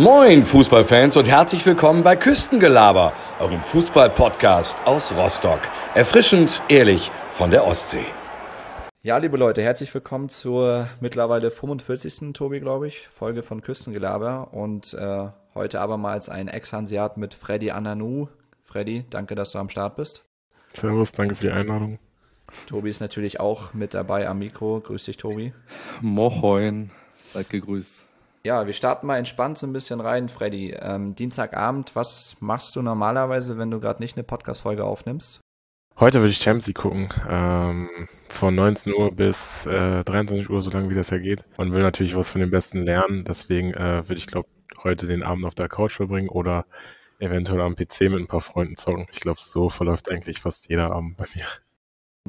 Moin Fußballfans und herzlich willkommen bei Küstengelaber, eurem Fußball-Podcast aus Rostock. Erfrischend, ehrlich von der Ostsee. Ja, liebe Leute, herzlich willkommen zur mittlerweile 45. Tobi, glaube ich, Folge von Küstengelaber und äh, heute abermals ein Ex-Hanseat mit Freddy Ananou. Freddy, danke, dass du am Start bist. Servus, danke für die Einladung. Tobi ist natürlich auch mit dabei am Mikro. Grüß dich, Tobi. Moin, seid gegrüßt. Ja, wir starten mal entspannt so ein bisschen rein, Freddy. Ähm, Dienstagabend, was machst du normalerweise, wenn du gerade nicht eine Podcast-Folge aufnimmst? Heute würde ich Champions gucken. Ähm, von 19 Uhr bis äh, 23 Uhr, so lange wie das ja geht. Und will natürlich was von den Besten lernen. Deswegen äh, würde ich, glaube heute den Abend auf der Couch verbringen oder eventuell am PC mit ein paar Freunden zocken. Ich glaube, so verläuft eigentlich fast jeder Abend bei mir.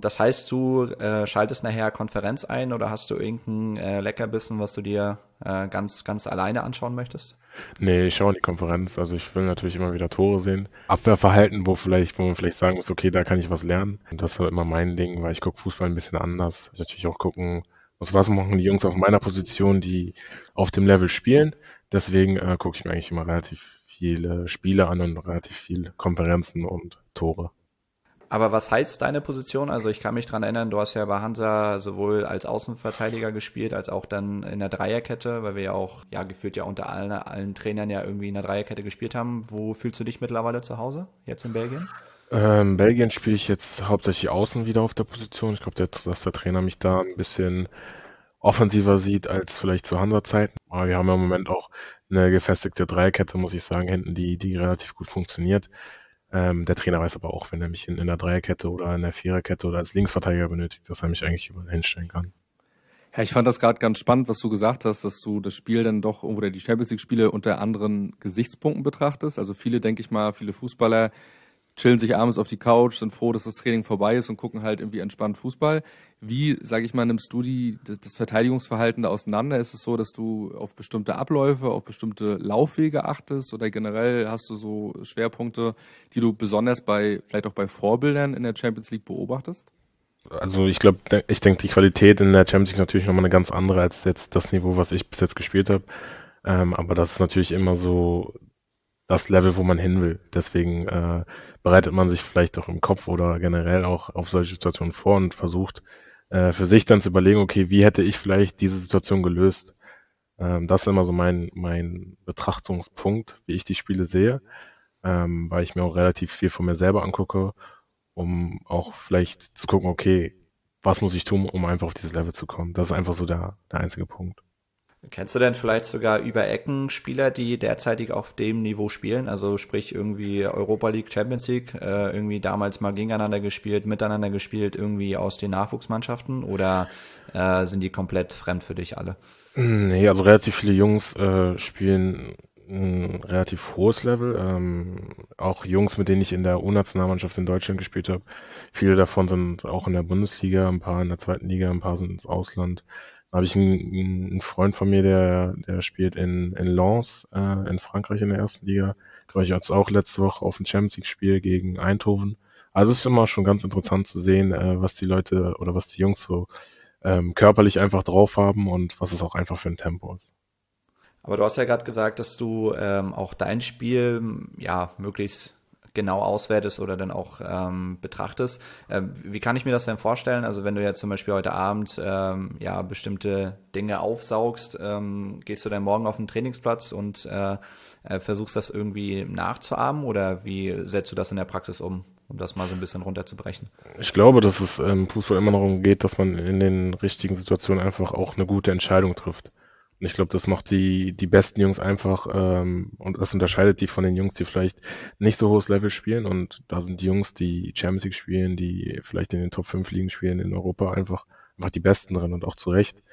Das heißt, du äh, schaltest nachher Konferenz ein oder hast du irgendein äh, Leckerbissen, was du dir äh, ganz, ganz alleine anschauen möchtest? Nee, ich schaue in die Konferenz. Also ich will natürlich immer wieder Tore sehen. Abwehrverhalten, wo vielleicht, wo man vielleicht sagen muss, okay, da kann ich was lernen. Und das ist immer mein Ding, weil ich gucke Fußball ein bisschen anders. Ich natürlich auch gucken, was, was machen die Jungs auf meiner Position, die auf dem Level spielen. Deswegen äh, gucke ich mir eigentlich immer relativ viele Spiele an und relativ viele Konferenzen und Tore. Aber was heißt deine Position? Also ich kann mich dran erinnern, du hast ja bei Hansa sowohl als Außenverteidiger gespielt, als auch dann in der Dreierkette, weil wir ja auch, ja, gefühlt ja unter allen, allen Trainern ja irgendwie in der Dreierkette gespielt haben. Wo fühlst du dich mittlerweile zu Hause, jetzt in Belgien? Ähm, Belgien spiele ich jetzt hauptsächlich außen wieder auf der Position. Ich glaube, dass der Trainer mich da ein bisschen offensiver sieht als vielleicht zu Hansa-Zeiten. Aber wir haben ja im Moment auch eine gefestigte Dreierkette, muss ich sagen, hinten, die, die relativ gut funktioniert. Ähm, der Trainer weiß aber auch, wenn er mich in, in der Dreierkette oder in der Viererkette oder als Linksverteidiger benötigt, dass er mich eigentlich überall hinstellen kann. Ja, ich fand das gerade ganz spannend, was du gesagt hast, dass du das Spiel dann doch oder die Champions League Spiele unter anderen Gesichtspunkten betrachtest. Also viele, denke ich mal, viele Fußballer chillen sich abends auf die Couch, sind froh, dass das Training vorbei ist und gucken halt irgendwie entspannt Fußball. Wie, sage ich mal, nimmst du die, das Verteidigungsverhalten da auseinander? Ist es so, dass du auf bestimmte Abläufe, auf bestimmte Laufwege achtest oder generell hast du so Schwerpunkte, die du besonders bei, vielleicht auch bei Vorbildern in der Champions League beobachtest? Also ich glaube, ich denke, die Qualität in der Champions League ist natürlich nochmal eine ganz andere als jetzt das Niveau, was ich bis jetzt gespielt habe. Ähm, aber das ist natürlich immer so das Level, wo man hin will. Deswegen äh, bereitet man sich vielleicht auch im Kopf oder generell auch auf solche Situationen vor und versucht äh, für sich dann zu überlegen, okay, wie hätte ich vielleicht diese Situation gelöst? Ähm, das ist immer so mein, mein Betrachtungspunkt, wie ich die Spiele sehe, ähm, weil ich mir auch relativ viel von mir selber angucke, um auch vielleicht zu gucken, okay, was muss ich tun, um einfach auf dieses Level zu kommen? Das ist einfach so der, der einzige Punkt. Kennst du denn vielleicht sogar über Ecken Spieler, die derzeitig auf dem Niveau spielen? Also sprich irgendwie Europa League, Champions League, äh, irgendwie damals mal gegeneinander gespielt, miteinander gespielt, irgendwie aus den Nachwuchsmannschaften oder äh, sind die komplett fremd für dich alle? Nee, also relativ viele Jungs äh, spielen ein relativ hohes Level. Ähm, auch Jungs, mit denen ich in der U-Nationalmannschaft in Deutschland gespielt habe. Viele davon sind auch in der Bundesliga, ein paar in der zweiten Liga, ein paar sind ins Ausland habe ich einen, einen, Freund von mir, der, der spielt in, in Lens äh, in Frankreich in der ersten Liga. War ich jetzt auch letzte Woche auf ein Champions League-Spiel gegen Eindhoven. Also es ist immer schon ganz interessant zu sehen, äh, was die Leute oder was die Jungs so ähm, körperlich einfach drauf haben und was es auch einfach für ein Tempo ist. Aber du hast ja gerade gesagt, dass du ähm, auch dein Spiel ja möglichst genau auswertest oder dann auch ähm, betrachtest. Ähm, wie kann ich mir das denn vorstellen? Also wenn du jetzt zum Beispiel heute Abend ähm, ja bestimmte Dinge aufsaugst, ähm, gehst du dann morgen auf den Trainingsplatz und äh, äh, versuchst das irgendwie nachzuahmen oder wie setzt du das in der Praxis um? um das mal so ein bisschen runterzubrechen. Ich glaube, dass es im Fußball immer darum geht, dass man in den richtigen Situationen einfach auch eine gute Entscheidung trifft. Und ich glaube, das macht die, die besten Jungs einfach ähm, und das unterscheidet die von den Jungs, die vielleicht nicht so hohes Level spielen. Und da sind die Jungs, die Champions League spielen, die vielleicht in den Top 5 Ligen spielen in Europa, einfach, einfach die besten drin und auch zu Recht.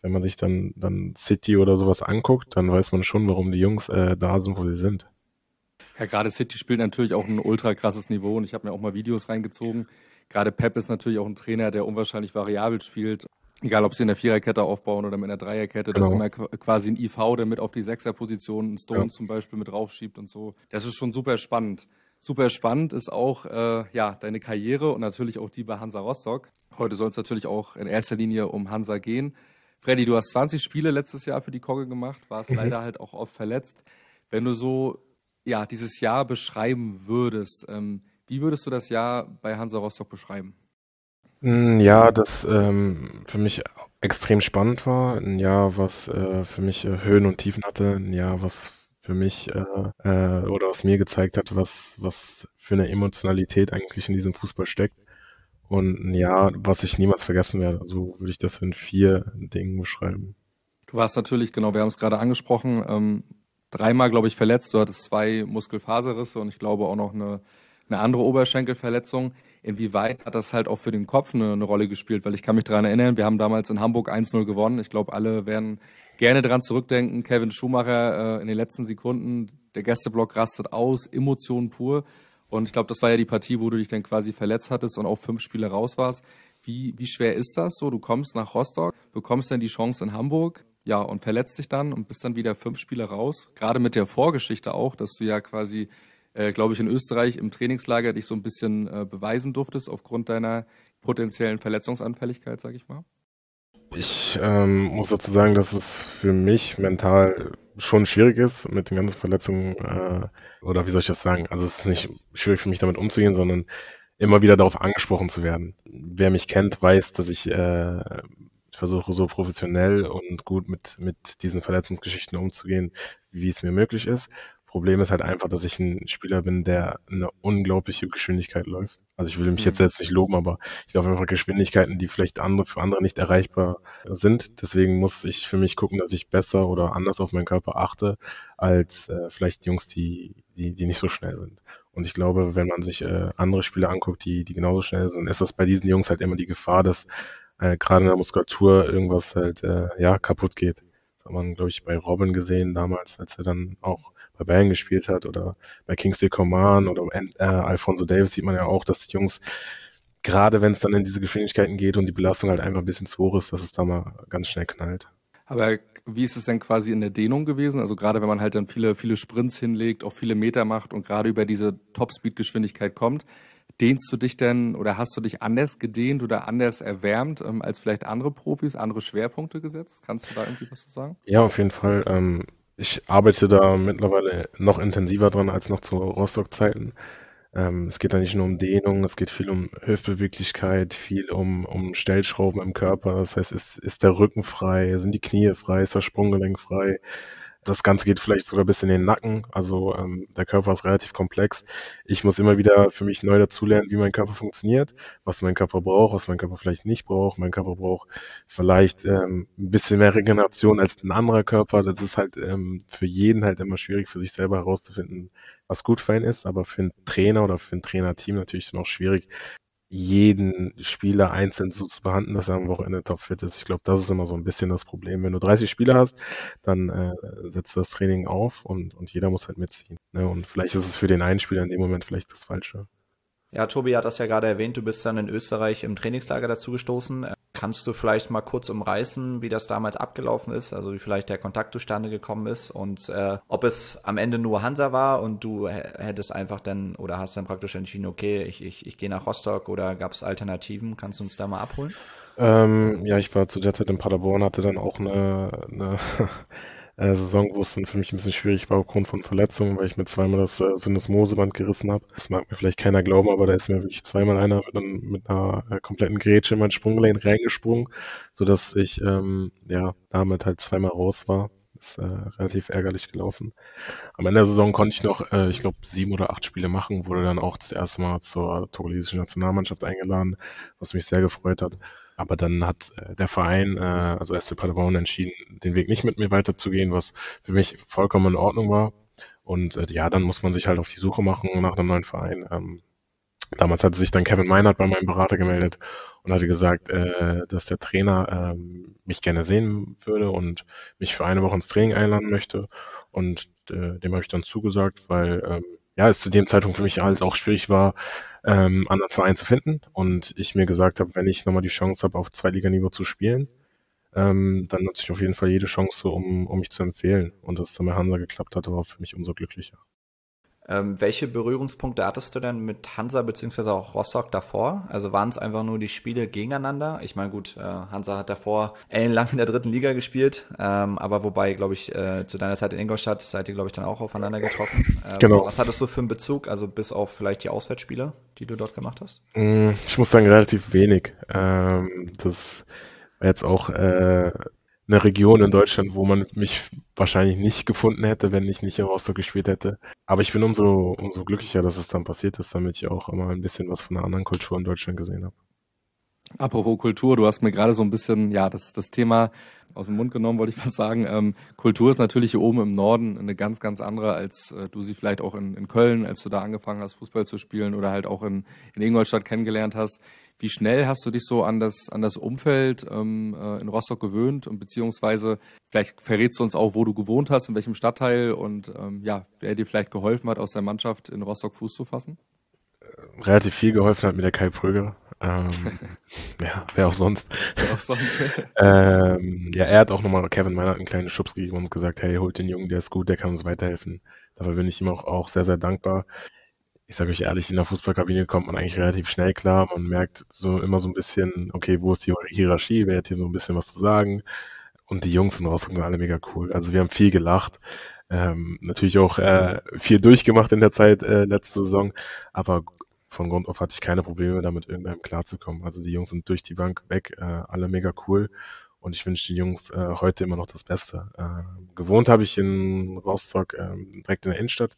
Wenn man sich dann, dann City oder sowas anguckt, dann weiß man schon, warum die Jungs äh, da sind, wo sie sind. Ja, gerade City spielt natürlich auch ein ultra krasses Niveau und ich habe mir auch mal Videos reingezogen. Gerade Pep ist natürlich auch ein Trainer, der unwahrscheinlich variabel spielt egal ob sie in der Viererkette aufbauen oder mit einer Dreierkette, genau. dass immer quasi ein IV, der mit auf die Sechserposition einen Stone ja. zum Beispiel mit raufschiebt und so. Das ist schon super spannend. Super spannend ist auch äh, ja, deine Karriere und natürlich auch die bei Hansa Rostock. Heute soll es natürlich auch in erster Linie um Hansa gehen. Freddy, du hast 20 Spiele letztes Jahr für die Kogge gemacht, warst mhm. leider halt auch oft verletzt. Wenn du so ja, dieses Jahr beschreiben würdest, ähm, wie würdest du das Jahr bei Hansa Rostock beschreiben? Ein Jahr, das ähm, für mich extrem spannend war, ein Jahr, was äh, für mich äh, Höhen und Tiefen hatte, ein Jahr, was für mich äh, äh, oder was mir gezeigt hat, was, was für eine Emotionalität eigentlich in diesem Fußball steckt. Und ein Jahr, was ich niemals vergessen werde. So würde ich das in vier Dingen beschreiben. Du warst natürlich, genau, wir haben es gerade angesprochen, ähm, dreimal, glaube ich, verletzt. Du hattest zwei Muskelfaserrisse und ich glaube auch noch eine, eine andere Oberschenkelverletzung. Inwieweit hat das halt auch für den Kopf eine, eine Rolle gespielt? Weil ich kann mich daran erinnern, wir haben damals in Hamburg 1-0 gewonnen. Ich glaube, alle werden gerne daran zurückdenken. Kevin Schumacher äh, in den letzten Sekunden, der Gästeblock rastet aus, Emotionen pur. Und ich glaube, das war ja die Partie, wo du dich dann quasi verletzt hattest und auch fünf Spiele raus warst. Wie, wie schwer ist das so? Du kommst nach Rostock, bekommst dann die Chance in Hamburg, ja, und verletzt dich dann und bist dann wieder fünf Spiele raus. Gerade mit der Vorgeschichte auch, dass du ja quasi, äh, glaube ich, in Österreich im Trainingslager dich so ein bisschen äh, beweisen durftest aufgrund deiner potenziellen Verletzungsanfälligkeit, sage ich mal. Ich ähm, muss dazu sagen, dass es für mich mental schon schwierig ist mit den ganzen Verletzungen, äh, oder wie soll ich das sagen? Also es ist nicht schwierig für mich damit umzugehen, sondern immer wieder darauf angesprochen zu werden. Wer mich kennt, weiß, dass ich äh, versuche so professionell und gut mit, mit diesen Verletzungsgeschichten umzugehen, wie es mir möglich ist. Problem ist halt einfach, dass ich ein Spieler bin, der eine unglaubliche Geschwindigkeit läuft. Also ich will mich jetzt mhm. selbst nicht loben, aber ich laufe einfach Geschwindigkeiten, die vielleicht andere für andere nicht erreichbar sind. Deswegen muss ich für mich gucken, dass ich besser oder anders auf meinen Körper achte, als äh, vielleicht Jungs, die, die, die nicht so schnell sind. Und ich glaube, wenn man sich äh, andere Spieler anguckt, die, die genauso schnell sind, ist das bei diesen Jungs halt immer die Gefahr, dass äh, gerade in der Muskulatur irgendwas halt äh, ja kaputt geht. Das hat man, glaube ich, bei Robin gesehen damals, als er dann auch bei Bayern gespielt hat oder bei Kingsley Coman oder äh, Alfonso Davis sieht man ja auch, dass die Jungs, gerade wenn es dann in diese Geschwindigkeiten geht und die Belastung halt einfach ein bisschen zu hoch ist, dass es da mal ganz schnell knallt. Aber wie ist es denn quasi in der Dehnung gewesen? Also gerade wenn man halt dann viele, viele Sprints hinlegt, auch viele Meter macht und gerade über diese Topspeed-Geschwindigkeit kommt, dehnst du dich denn oder hast du dich anders gedehnt oder anders erwärmt ähm, als vielleicht andere Profis, andere Schwerpunkte gesetzt? Kannst du da irgendwie was zu sagen? Ja, auf jeden Fall. Ähm, ich arbeite da mittlerweile noch intensiver dran als noch zu Rostock-Zeiten. Ähm, es geht da nicht nur um Dehnung, es geht viel um Hüftbeweglichkeit, viel um, um Stellschrauben im Körper. Das heißt, ist, ist der Rücken frei, sind die Knie frei, ist das Sprunggelenk frei, das Ganze geht vielleicht sogar bis in den Nacken. Also ähm, der Körper ist relativ komplex. Ich muss immer wieder für mich neu dazulernen, wie mein Körper funktioniert, was mein Körper braucht, was mein Körper vielleicht nicht braucht. Mein Körper braucht vielleicht ähm, ein bisschen mehr Regeneration als ein anderer Körper. Das ist halt ähm, für jeden halt immer schwierig, für sich selber herauszufinden, was gut für einen ist. Aber für einen Trainer oder für ein Trainerteam natürlich noch schwierig, jeden Spieler einzeln so zu behandeln, dass er am Wochenende topfit ist. Ich glaube, das ist immer so ein bisschen das Problem. Wenn du 30 Spieler hast, dann äh, setzt du das Training auf und, und jeder muss halt mitziehen. Ne? Und vielleicht ist es für den einen Spieler in dem Moment vielleicht das Falsche. Ja, Tobi hat das ja gerade erwähnt, du bist dann in Österreich im Trainingslager dazu gestoßen. Kannst du vielleicht mal kurz umreißen, wie das damals abgelaufen ist, also wie vielleicht der Kontakt zustande gekommen ist und äh, ob es am Ende nur Hansa war und du hättest einfach dann oder hast dann praktisch entschieden, okay, ich, ich, ich gehe nach Rostock oder gab es Alternativen? Kannst du uns da mal abholen? Ähm, ja, ich war zu der Zeit in Paderborn, hatte dann auch eine, eine äh, Saison, wo es dann für mich ein bisschen schwierig war aufgrund von Verletzungen, weil ich mir zweimal das äh, Syndesmoseband gerissen habe. Das mag mir vielleicht keiner glauben, aber da ist mir wirklich zweimal einer mit, einem, mit einer äh, kompletten Grätsche in mein Sprunggelenk reingesprungen, sodass ich ähm, ja damit halt zweimal raus war. Ist äh, relativ ärgerlich gelaufen. Am Ende der Saison konnte ich noch, äh, ich glaube, sieben oder acht Spiele machen, wurde dann auch das erste Mal zur togolesischen Nationalmannschaft eingeladen, was mich sehr gefreut hat. Aber dann hat äh, der Verein, äh, also SC Paderborn, entschieden, den Weg nicht mit mir weiterzugehen, was für mich vollkommen in Ordnung war. Und äh, ja, dann muss man sich halt auf die Suche machen nach einem neuen Verein. Ähm, damals hatte sich dann Kevin Meinert bei meinem Berater gemeldet und hatte gesagt, äh, dass der Trainer äh, mich gerne sehen würde und mich für eine Woche ins Training einladen möchte. Und äh, dem habe ich dann zugesagt, weil ähm, ja, es zu dem Zeitpunkt für mich halt auch schwierig war, ähm, anderen Verein zu finden. Und ich mir gesagt habe, wenn ich nochmal die Chance habe, auf Zweitliganiveau zu spielen, ähm, dann nutze ich auf jeden Fall jede Chance, um, um mich zu empfehlen. Und dass es dann bei Hansa geklappt hat, war für mich umso glücklicher. Ähm, welche Berührungspunkte hattest du denn mit Hansa beziehungsweise auch Rostock davor? Also waren es einfach nur die Spiele gegeneinander? Ich meine, gut, äh, Hansa hat davor ellenlang in der dritten Liga gespielt, ähm, aber wobei, glaube ich, äh, zu deiner Zeit in Ingolstadt seid ihr, glaube ich, dann auch aufeinander getroffen. Ähm, genau. Was hattest du für einen Bezug, also bis auf vielleicht die Auswärtsspiele, die du dort gemacht hast? Mm, ich muss sagen, relativ wenig. Ähm, das war jetzt auch äh, eine Region in Deutschland, wo man mich wahrscheinlich nicht gefunden hätte, wenn ich nicht in Rostock gespielt hätte. Aber ich bin umso, umso glücklicher, dass es dann passiert ist, damit ich auch immer ein bisschen was von einer anderen Kultur in Deutschland gesehen habe. Apropos Kultur, du hast mir gerade so ein bisschen, ja, das, das Thema aus dem Mund genommen, wollte ich mal sagen. Ähm, Kultur ist natürlich hier oben im Norden eine ganz, ganz andere, als äh, du sie vielleicht auch in, in Köln, als du da angefangen hast, Fußball zu spielen oder halt auch in, in Ingolstadt kennengelernt hast. Wie schnell hast du dich so an das, an das Umfeld ähm, äh, in Rostock gewöhnt und beziehungsweise vielleicht verrätst du uns auch, wo du gewohnt hast, in welchem Stadtteil und ähm, ja, wer dir vielleicht geholfen hat, aus der Mannschaft in Rostock Fuß zu fassen? Relativ viel geholfen hat mir der Kai Pröger. Ähm, ja, wer auch sonst. Wer auch sonst. ähm, ja, er hat auch nochmal Kevin Meiner einen kleinen Schubs gegeben und gesagt, hey, holt den Jungen, der ist gut, der kann uns weiterhelfen. Dafür bin ich ihm auch, auch sehr, sehr dankbar ich sage euch ehrlich, in der Fußballkabine kommt man eigentlich relativ schnell klar. Man merkt so immer so ein bisschen, okay, wo ist die Hierarchie, wer hat hier so ein bisschen was zu sagen. Und die Jungs sind rausgekommen, alle mega cool. Also wir haben viel gelacht. Ähm, natürlich auch äh, viel durchgemacht in der Zeit äh, letzte Saison, aber von Grund auf hatte ich keine Probleme damit, irgendeinem klarzukommen. Also die Jungs sind durch die Bank weg, äh, alle mega cool und ich wünsche den Jungs äh, heute immer noch das Beste. Äh, gewohnt habe ich in Rostock, äh, direkt in der Innenstadt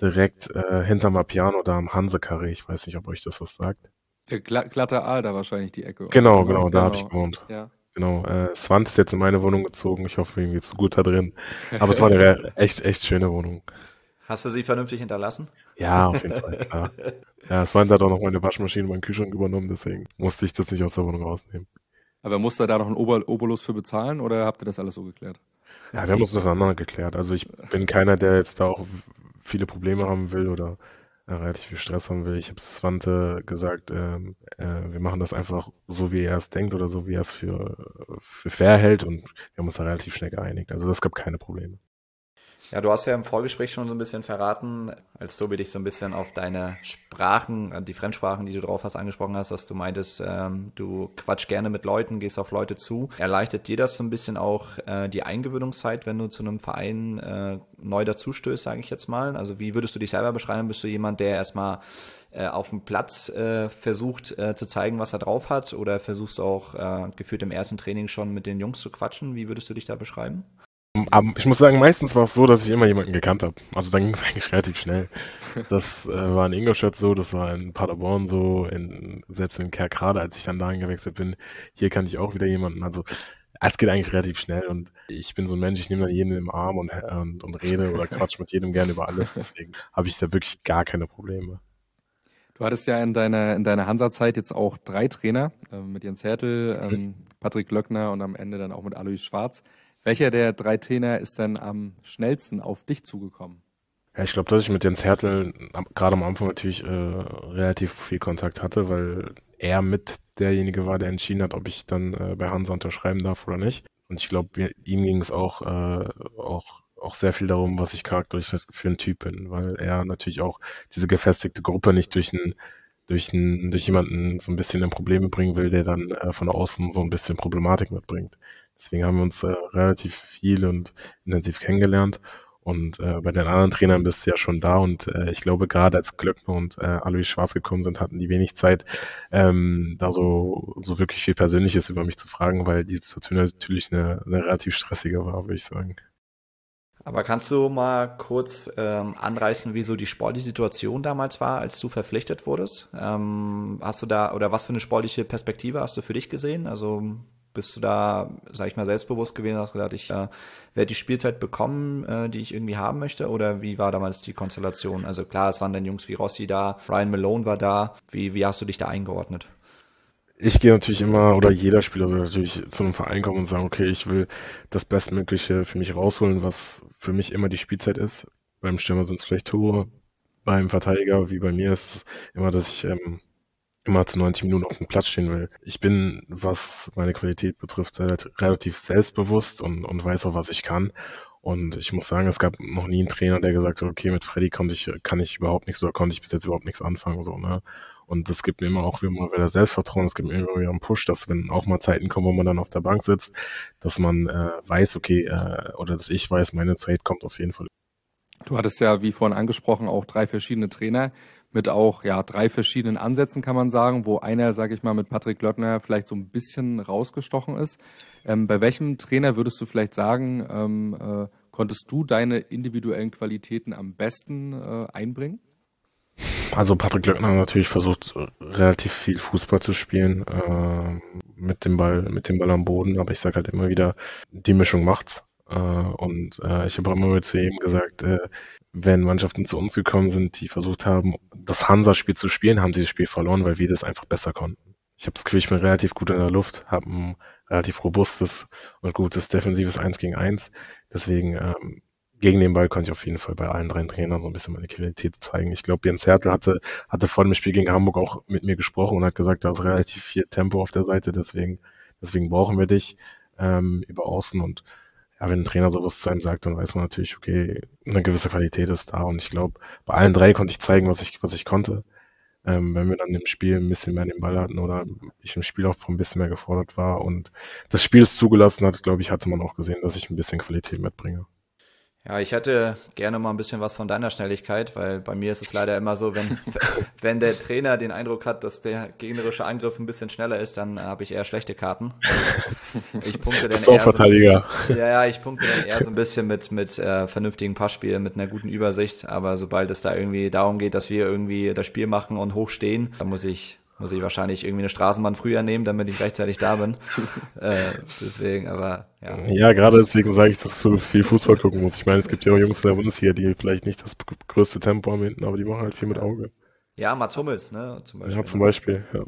direkt äh, hinterm Appiano da am Hansekarree. Ich weiß nicht, ob euch das was sagt. Der Gla glatte Aal da wahrscheinlich die Ecke. Genau, genau, genau da habe ich gewohnt. Ja. Genau, äh, Swant ist jetzt in meine Wohnung gezogen. Ich hoffe, ihm geht's gut da drin. Aber es war eine echt, echt schöne Wohnung. Hast du sie vernünftig hinterlassen? Ja, auf jeden Fall, klar. Ja, Swant hat auch noch meine Waschmaschine und meinen Kühlschrank übernommen, deswegen musste ich das nicht aus der Wohnung rausnehmen. Aber musste da noch einen Ober Obolus für bezahlen oder habt ihr das alles so geklärt? Ja, wir haben uns das andere geklärt. Also ich bin keiner, der jetzt da auch viele Probleme haben will oder äh, relativ viel Stress haben will. Ich habe Swante gesagt, ähm, äh, wir machen das einfach so, wie er es denkt oder so, wie er es für, für fair hält und wir haben uns da relativ schnell geeinigt. Also das gab keine Probleme. Ja, du hast ja im Vorgespräch schon so ein bisschen verraten, als Tobi dich so ein bisschen auf deine Sprachen, äh, die Fremdsprachen, die du drauf hast, angesprochen hast, dass du meintest, ähm, du quatsch gerne mit Leuten, gehst auf Leute zu. Erleichtert dir das so ein bisschen auch äh, die Eingewöhnungszeit, wenn du zu einem Verein äh, neu dazustößt, sage ich jetzt mal? Also wie würdest du dich selber beschreiben? Bist du jemand, der erstmal äh, auf dem Platz äh, versucht äh, zu zeigen, was er drauf hat? Oder versuchst du auch äh, gefühlt im ersten Training schon mit den Jungs zu quatschen? Wie würdest du dich da beschreiben? Aber ich muss sagen, meistens war es so, dass ich immer jemanden gekannt habe. Also dann ging es eigentlich relativ schnell. Das äh, war in Ingolstadt so, das war in Paderborn so, in, selbst in Kerkrade, als ich dann dahin gewechselt bin. Hier kannte ich auch wieder jemanden. Also es geht eigentlich relativ schnell und ich bin so ein Mensch, ich nehme dann jeden im Arm und, und, und rede oder quatsch mit jedem gerne über alles. Deswegen habe ich da wirklich gar keine Probleme. Du hattest ja in deiner, in deiner Hansa-Zeit jetzt auch drei Trainer, äh, mit Jens Hertel, ähm, Patrick Löckner und am Ende dann auch mit Alois Schwarz. Welcher der drei Trainer ist denn am schnellsten auf dich zugekommen? Ja, ich glaube, dass ich mit Jens Hertel gerade am Anfang natürlich äh, relativ viel Kontakt hatte, weil er mit derjenige war, der entschieden hat, ob ich dann äh, bei Hansa unterschreiben darf oder nicht. Und ich glaube, ihm ging es auch, äh, auch, auch sehr viel darum, was ich charakterisch für ein Typ bin, weil er natürlich auch diese gefestigte Gruppe nicht durch einen durch, durch jemanden so ein bisschen in Probleme bringen will, der dann äh, von außen so ein bisschen Problematik mitbringt. Deswegen haben wir uns äh, relativ viel und intensiv kennengelernt. Und äh, bei den anderen Trainern bist du ja schon da und äh, ich glaube, gerade als Glöckner und äh, Alois Schwarz gekommen sind, hatten die wenig Zeit, ähm, da so, so wirklich viel Persönliches über mich zu fragen, weil die Situation natürlich eine, eine relativ stressige war, würde ich sagen. Aber kannst du mal kurz ähm, anreißen, wie so die sportliche Situation damals war, als du verpflichtet wurdest? Ähm, hast du da, oder was für eine sportliche Perspektive hast du für dich gesehen? Also bist du da, sag ich mal, selbstbewusst gewesen, hast gesagt, ich äh, werde die Spielzeit bekommen, äh, die ich irgendwie haben möchte? Oder wie war damals die Konstellation? Also klar, es waren dann Jungs wie Rossi da, Ryan Malone war da. Wie, wie hast du dich da eingeordnet? Ich gehe natürlich immer, oder jeder Spieler soll natürlich zu einem Verein kommen und sagen, okay, ich will das Bestmögliche für mich rausholen, was für mich immer die Spielzeit ist. Beim Stürmer sind es vielleicht Tore, beim Verteidiger, wie bei mir, ist es immer, dass ich ähm, immer zu 90 Minuten auf dem Platz stehen will. Ich bin, was meine Qualität betrifft, relativ selbstbewusst und, und weiß auch, was ich kann. Und ich muss sagen, es gab noch nie einen Trainer, der gesagt hat, okay, mit Freddy konnte ich, kann ich überhaupt nichts oder konnte ich bis jetzt überhaupt nichts anfangen, so, ne? Und das gibt mir immer auch immer wieder Selbstvertrauen, es gibt mir immer wieder einen Push, dass wenn auch mal Zeiten kommen, wo man dann auf der Bank sitzt, dass man äh, weiß, okay, äh, oder dass ich weiß, meine Zeit kommt auf jeden Fall. Du hattest ja, wie vorhin angesprochen, auch drei verschiedene Trainer mit auch ja drei verschiedenen Ansätzen, kann man sagen, wo einer, sage ich mal, mit Patrick Löttner vielleicht so ein bisschen rausgestochen ist. Ähm, bei welchem Trainer würdest du vielleicht sagen, ähm, äh, konntest du deine individuellen Qualitäten am besten äh, einbringen? Also Patrick Löckner hat natürlich versucht, relativ viel Fußball zu spielen, äh, mit dem Ball, mit dem Ball am Boden, aber ich sage halt immer wieder, die Mischung macht's. Äh, und äh, ich habe auch immer zu ihm gesagt, äh, wenn Mannschaften zu uns gekommen sind, die versucht haben, das Hansa-Spiel zu spielen, haben sie das Spiel verloren, weil wir das einfach besser konnten. Ich habe das Gefühl, ich bin relativ gut in der Luft, habe ein relativ robustes und gutes defensives 1 gegen 1. Deswegen ähm, gegen den Ball konnte ich auf jeden Fall bei allen drei Trainern so ein bisschen meine Qualität zeigen. Ich glaube, Jens Hertel hatte, hatte vor dem Spiel gegen Hamburg auch mit mir gesprochen und hat gesagt, da ist relativ viel Tempo auf der Seite, deswegen, deswegen brauchen wir dich ähm, über Außen und ja, wenn ein Trainer sowas zu einem sagt, dann weiß man natürlich, okay, eine gewisse Qualität ist da. Und ich glaube, bei allen drei konnte ich zeigen, was ich, was ich konnte. Ähm, wenn wir dann im Spiel ein bisschen mehr den Ball hatten oder ich im Spiel auch ein bisschen mehr gefordert war und das Spiel es zugelassen hat, glaube ich, hatte man auch gesehen, dass ich ein bisschen Qualität mitbringe. Ja, ich hätte gerne mal ein bisschen was von deiner Schnelligkeit, weil bei mir ist es leider immer so, wenn, wenn der Trainer den Eindruck hat, dass der gegnerische Angriff ein bisschen schneller ist, dann habe ich eher schlechte Karten. Ich punkte dann eher Verteidiger. So, ja, ja, ich punkte dann eher so ein bisschen mit, mit äh, vernünftigen Passspielen, mit einer guten Übersicht, aber sobald es da irgendwie darum geht, dass wir irgendwie das Spiel machen und hochstehen, dann muss ich muss ich wahrscheinlich irgendwie eine Straßenbahn früher nehmen, damit ich rechtzeitig da bin. äh, deswegen, aber ja. Ja, gerade deswegen sage ich, dass du so viel Fußball gucken musst. Ich meine, es gibt ja auch Jungs in der Bundesliga, die vielleicht nicht das größte Tempo haben hinten, aber die machen halt viel mit Auge. Ja, Mats Hummels, ne? Zum Beispiel. Ja, zum Beispiel, ja.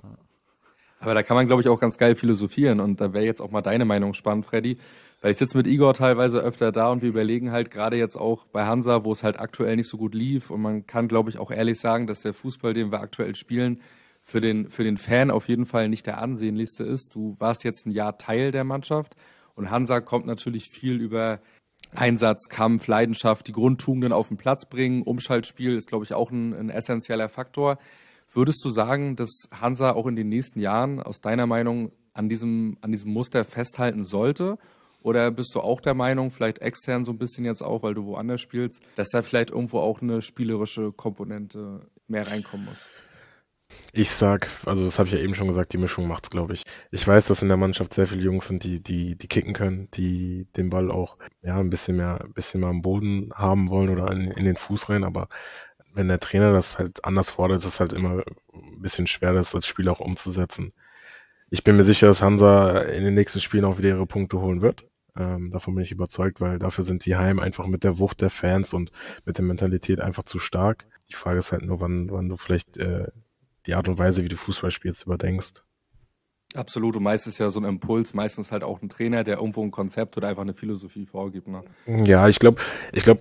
Aber da kann man, glaube ich, auch ganz geil philosophieren und da wäre jetzt auch mal deine Meinung spannend, Freddy. Weil ich sitze mit Igor teilweise öfter da und wir überlegen halt gerade jetzt auch bei Hansa, wo es halt aktuell nicht so gut lief und man kann, glaube ich, auch ehrlich sagen, dass der Fußball, den wir aktuell spielen, für den, für den Fan auf jeden Fall nicht der ansehnlichste ist. Du warst jetzt ein Jahr Teil der Mannschaft und Hansa kommt natürlich viel über Einsatz, Kampf, Leidenschaft, die Grundtugenden auf den Platz bringen. Umschaltspiel ist, glaube ich, auch ein, ein essentieller Faktor. Würdest du sagen, dass Hansa auch in den nächsten Jahren aus deiner Meinung an diesem, an diesem Muster festhalten sollte? Oder bist du auch der Meinung, vielleicht extern so ein bisschen jetzt auch, weil du woanders spielst, dass da vielleicht irgendwo auch eine spielerische Komponente mehr reinkommen muss? Ich sag, also das habe ich ja eben schon gesagt, die Mischung macht's, glaube ich. Ich weiß, dass in der Mannschaft sehr viele Jungs sind, die, die, die kicken können, die den Ball auch ja ein bisschen mehr, ein bisschen mehr am Boden haben wollen oder in, in den Fuß rein, aber wenn der Trainer das halt anders fordert, ist es halt immer ein bisschen schwer, das als Spiel auch umzusetzen. Ich bin mir sicher, dass Hansa in den nächsten Spielen auch wieder ihre Punkte holen wird. Ähm, davon bin ich überzeugt, weil dafür sind die Heim einfach mit der Wucht der Fans und mit der Mentalität einfach zu stark. Die Frage ist halt nur, wann, wann du vielleicht äh, die Art und Weise, wie du Fußball spielst, überdenkst. Absolut, und meistens ja so ein Impuls, meistens halt auch ein Trainer, der irgendwo ein Konzept oder einfach eine Philosophie vorgibt. Ne? Ja, ich glaube, ich glaube,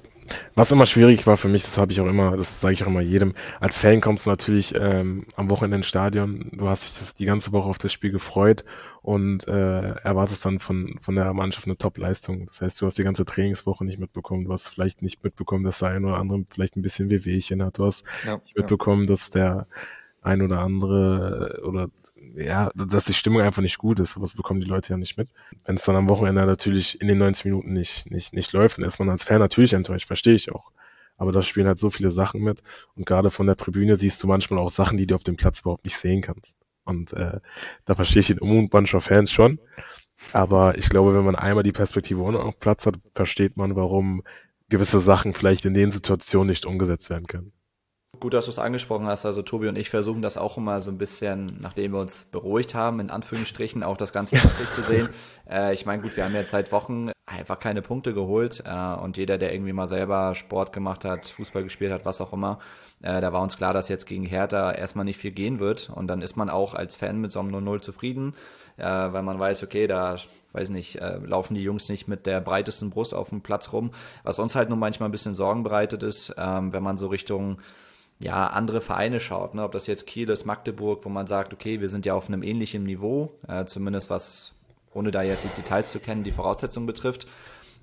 was immer schwierig war für mich, das habe ich auch immer, das sage ich auch immer jedem, als Fan kommst du natürlich ähm, am Wochenende ins Stadion, du hast dich das die ganze Woche auf das Spiel gefreut und äh, erwartest dann von, von der Mannschaft eine Top-Leistung. Das heißt, du hast die ganze Trainingswoche nicht mitbekommen, du hast vielleicht nicht mitbekommen, dass der eine oder andere vielleicht ein bisschen Wehwehchen hat, du hast ja, nicht mitbekommen, ja. dass der ein oder andere äh, oder ja, dass die Stimmung einfach nicht gut ist, das bekommen die Leute ja nicht mit. Wenn es dann am Wochenende natürlich in den 90 Minuten nicht, nicht, nicht läuft, dann ist man als Fan natürlich enttäuscht, verstehe ich auch. Aber da spielen halt so viele Sachen mit und gerade von der Tribüne siehst du manchmal auch Sachen, die du auf dem Platz überhaupt nicht sehen kannst. Und äh, da verstehe ich den Umbandscher Fans schon. Aber ich glaube, wenn man einmal die Perspektive auf Platz hat, versteht man, warum gewisse Sachen vielleicht in den Situationen nicht umgesetzt werden können. Gut, dass du es angesprochen hast. Also Tobi und ich versuchen das auch immer so ein bisschen, nachdem wir uns beruhigt haben, in Anführungsstrichen auch das Ganze wirklich zu sehen. Äh, ich meine, gut, wir haben jetzt seit Wochen einfach keine Punkte geholt äh, und jeder, der irgendwie mal selber Sport gemacht hat, Fußball gespielt hat, was auch immer, äh, da war uns klar, dass jetzt gegen Hertha erstmal nicht viel gehen wird und dann ist man auch als Fan mit so einem 0-0 zufrieden, äh, weil man weiß, okay, da weiß nicht, äh, laufen die Jungs nicht mit der breitesten Brust auf dem Platz rum. Was uns halt nur manchmal ein bisschen Sorgen bereitet ist, ähm, wenn man so Richtung ja, andere Vereine schaut, ne? ob das jetzt Kiel ist, Magdeburg, wo man sagt, okay, wir sind ja auf einem ähnlichen Niveau, äh, zumindest was, ohne da jetzt die Details zu kennen, die Voraussetzungen betrifft.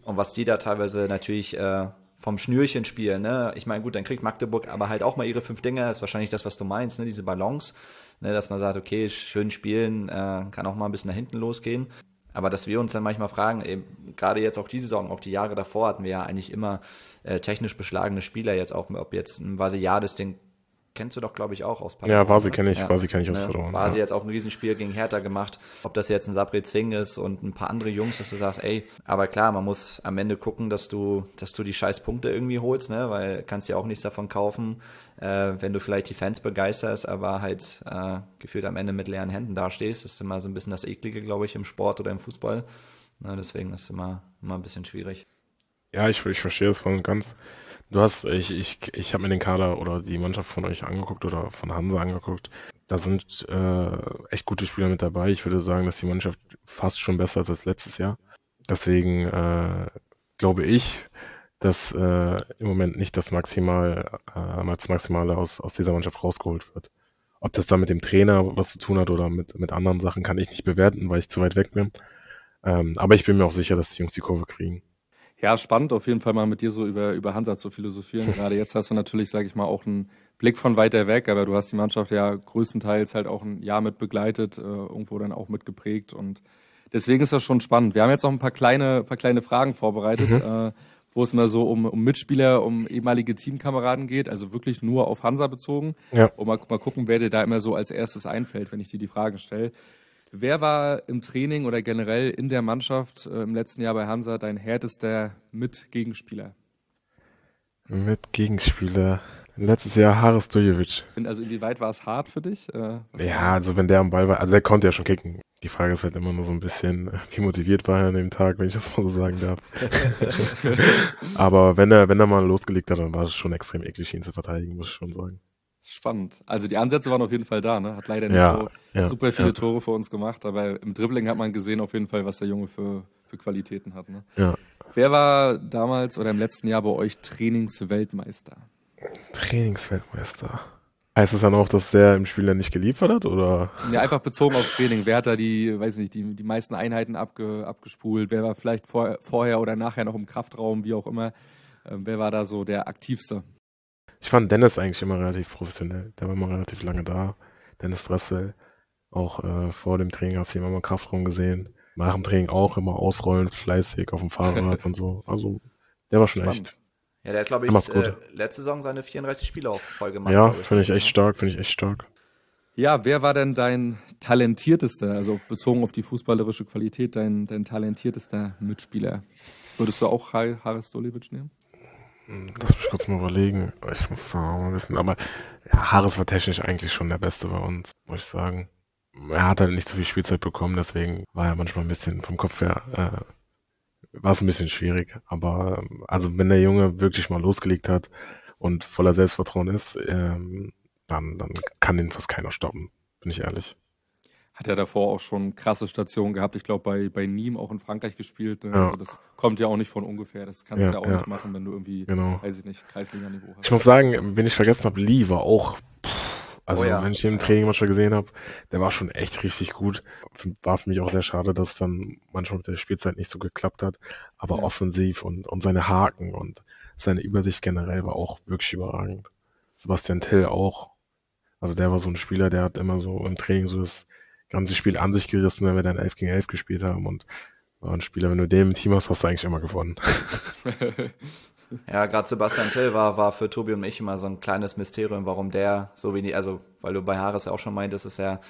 und was die da teilweise natürlich äh, vom Schnürchen spielen. Ne? Ich meine, gut, dann kriegt Magdeburg aber halt auch mal ihre fünf Dinger. Das ist wahrscheinlich das, was du meinst, ne? diese Balance. Ne? Dass man sagt, okay, schön spielen, äh, kann auch mal ein bisschen nach hinten losgehen. Aber dass wir uns dann manchmal fragen, eben, gerade jetzt auch diese Saison, auch die Jahre davor hatten wir ja eigentlich immer äh, technisch beschlagene Spieler, jetzt auch, ob jetzt ein Vasiliades den kennst du doch, glaube ich, auch aus Paderborn. Ja, Vasi kenne ich, ja. Vasi kenne ich aus ne? Paderborn. Vasi ja. jetzt auch ein Riesenspiel gegen Hertha gemacht. Ob das jetzt ein Sabri Zing ist und ein paar andere Jungs, dass du sagst, ey, aber klar, man muss am Ende gucken, dass du, dass du die scheiß Punkte irgendwie holst, ne, weil kannst ja auch nichts davon kaufen, äh, wenn du vielleicht die Fans begeisterst, aber halt äh, gefühlt am Ende mit leeren Händen dastehst. Das ist immer so ein bisschen das Eklige, glaube ich, im Sport oder im Fußball. Ne, deswegen ist es immer, immer ein bisschen schwierig. Ja, ich, ich verstehe das voll und ganz. Du hast, ich, ich, ich habe mir den Kader oder die Mannschaft von euch angeguckt oder von Hansa angeguckt. Da sind äh, echt gute Spieler mit dabei. Ich würde sagen, dass die Mannschaft fast schon besser ist als letztes Jahr. Deswegen äh, glaube ich, dass äh, im Moment nicht das Maximal, äh, das Maximale aus, aus dieser Mannschaft rausgeholt wird. Ob das da mit dem Trainer was zu tun hat oder mit, mit anderen Sachen, kann ich nicht bewerten, weil ich zu weit weg bin. Ähm, aber ich bin mir auch sicher, dass die Jungs die Kurve kriegen. Ja, spannend auf jeden Fall mal mit dir so über, über Hansa zu philosophieren. Gerade jetzt hast du natürlich, sage ich mal, auch einen Blick von weiter weg, aber du hast die Mannschaft ja größtenteils halt auch ein Jahr mit begleitet, äh, irgendwo dann auch mitgeprägt und deswegen ist das schon spannend. Wir haben jetzt noch ein paar kleine, paar kleine Fragen vorbereitet, mhm. äh, wo es mal so um, um Mitspieler, um ehemalige Teamkameraden geht, also wirklich nur auf Hansa bezogen. Ja. Und mal, mal gucken, wer dir da immer so als erstes einfällt, wenn ich dir die Fragen stelle. Wer war im Training oder generell in der Mannschaft äh, im letzten Jahr bei Hansa dein härtester Mitgegenspieler? Mitgegenspieler. Letztes Jahr Haris Dujevic. Also inwieweit war es hart für dich? Äh, ja, also wenn der am Ball war, also der konnte ja schon kicken. Die Frage ist halt immer nur so ein bisschen, wie motiviert war er an dem Tag, wenn ich das mal so sagen darf. Aber wenn er, wenn er mal losgelegt hat, dann war es schon extrem eklig, ihn zu verteidigen, muss ich schon sagen. Spannend. Also die Ansätze waren auf jeden Fall da, ne? Hat leider nicht ja, so ja, super viele ja. Tore für uns gemacht, aber im Dribbling hat man gesehen auf jeden Fall, was der Junge für, für Qualitäten hat. Ne? Wer war damals oder im letzten Jahr bei euch Trainingsweltmeister? Trainingsweltmeister. Heißt das dann auch, dass der im Spiel dann nicht geliefert hat, oder? Ja, einfach bezogen aufs Training. Wer hat da die, weiß nicht, die, die meisten Einheiten abge, abgespult? Wer war vielleicht vor, vorher oder nachher noch im Kraftraum, wie auch immer? Ähm, wer war da so der aktivste? Ich fand Dennis eigentlich immer relativ professionell. Der war immer relativ lange da. Dennis Dressel. Auch äh, vor dem Training hast du ihn immer im Kraftraum gesehen. Nach dem Training auch immer ausrollend, fleißig auf dem Fahrrad und so. Also der war schon Spannend. echt. Ja, der hat, glaube ich, äh, letzte Saison seine 34 Spiele auch voll gemacht. Ja, finde ich echt ne? stark, finde ich echt stark. Ja, wer war denn dein talentiertester, also bezogen auf die fußballerische Qualität, dein, dein talentiertester Mitspieler? Würdest du auch Haris Dolivic nehmen? Lass mich kurz mal überlegen. Ich muss da mal wissen. Aber ja, Harris war technisch eigentlich schon der Beste bei uns, muss ich sagen. Er hat halt nicht so viel Spielzeit bekommen, deswegen war er manchmal ein bisschen vom Kopf her, äh, war es ein bisschen schwierig. Aber also wenn der Junge wirklich mal losgelegt hat und voller Selbstvertrauen ist, ähm, dann, dann kann ihn fast keiner stoppen, bin ich ehrlich. Hat er davor auch schon krasse Stationen gehabt. Ich glaube, bei, bei Nîmes auch in Frankreich gespielt. Ne? Ja. Also das kommt ja auch nicht von ungefähr. Das kannst du ja, ja auch ja. nicht machen, wenn du irgendwie, genau. weiß ich nicht, Kreisliga-Niveau hast. Ich muss sagen, wenn ich vergessen habe, Lee war auch, pff, also oh wenn ich den im Training manchmal gesehen habe, der war schon echt richtig gut. War für mich auch sehr schade, dass dann manchmal mit der Spielzeit nicht so geklappt hat. Aber offensiv und, und seine Haken und seine Übersicht generell war auch wirklich überragend. Sebastian Till auch. Also der war so ein Spieler, der hat immer so im Training so das ganze Spiel an sich gerissen, wenn wir dann 11 gegen 11 gespielt haben. Und war ein Spieler, wenn du den im Team hast, hast du eigentlich immer gewonnen. ja, gerade Sebastian Till war, war für Tobi und mich immer so ein kleines Mysterium, warum der so wenig, also weil du bei Harris ja auch schon meintest, dass er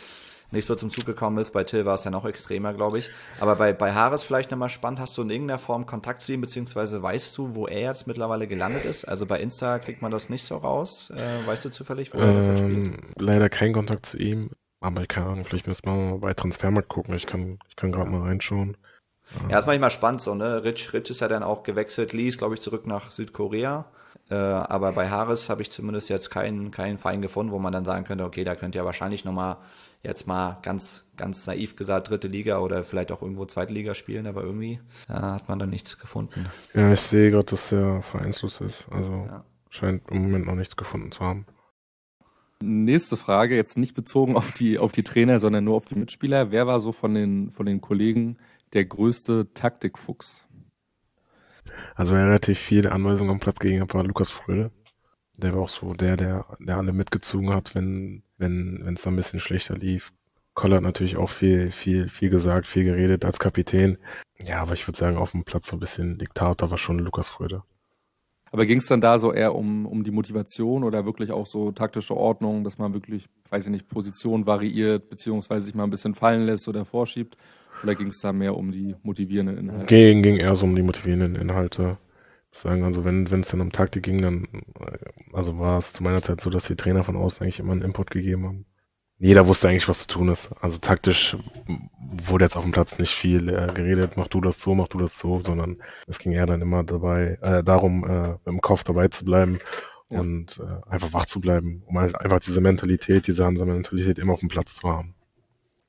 nicht so zum Zug gekommen ist. Bei Till war es ja noch extremer, glaube ich. Aber bei, bei Harris vielleicht nochmal spannend, hast du in irgendeiner Form Kontakt zu ihm, beziehungsweise weißt du, wo er jetzt mittlerweile gelandet ist? Also bei Insta kriegt man das nicht so raus. Äh, weißt du zufällig, wo er jetzt ähm, spielt? Leider kein Kontakt zu ihm. Aber ich keine Ahnung, vielleicht müssen wir mal bei Transfermarkt gucken. Ich kann, ich kann gerade mal reinschauen. Ja, ist manchmal spannend so, ne? Rich, Rich ist ja dann auch gewechselt, Lee ist, glaube ich, zurück nach Südkorea. Äh, aber bei Harris habe ich zumindest jetzt keinen, keinen Verein gefunden, wo man dann sagen könnte, okay, da könnte ja wahrscheinlich nochmal jetzt mal ganz, ganz naiv gesagt dritte Liga oder vielleicht auch irgendwo zweite Liga spielen, aber irgendwie äh, hat man da nichts gefunden. Ja, ich sehe gerade, dass der vereinslos ist. Also ja. scheint im Moment noch nichts gefunden zu haben. Nächste Frage, jetzt nicht bezogen auf die, auf die Trainer, sondern nur auf die Mitspieler. Wer war so von den, von den Kollegen der größte Taktikfuchs? Also wer relativ viele Anweisungen am Platz gegeben hat, war Lukas Fröde. Der war auch so der, der, der alle mitgezogen hat, wenn, wenn, wenn es da ein bisschen schlechter lief. Koller hat natürlich auch viel, viel, viel gesagt, viel geredet als Kapitän. Ja, aber ich würde sagen, auf dem Platz so ein bisschen Diktator war schon Lukas Fröde. Aber ging es dann da so eher um, um die Motivation oder wirklich auch so taktische Ordnung, dass man wirklich, weiß ich nicht, Position variiert, beziehungsweise sich mal ein bisschen fallen lässt oder vorschiebt? Oder ging es da mehr um die motivierenden Inhalte? Ging, ging eher so um die motivierenden Inhalte. Sagen, also wenn es dann um Taktik ging, dann also war es zu meiner Zeit so, dass die Trainer von außen eigentlich immer einen Input gegeben haben jeder wusste eigentlich, was zu tun ist. Also taktisch wurde jetzt auf dem Platz nicht viel äh, geredet, mach du das so, mach du das so, sondern es ging eher dann immer dabei, äh, darum, äh, im Kopf dabei zu bleiben ja. und äh, einfach wach zu bleiben, um halt einfach diese Mentalität, diese Hansa-Mentalität immer auf dem Platz zu haben.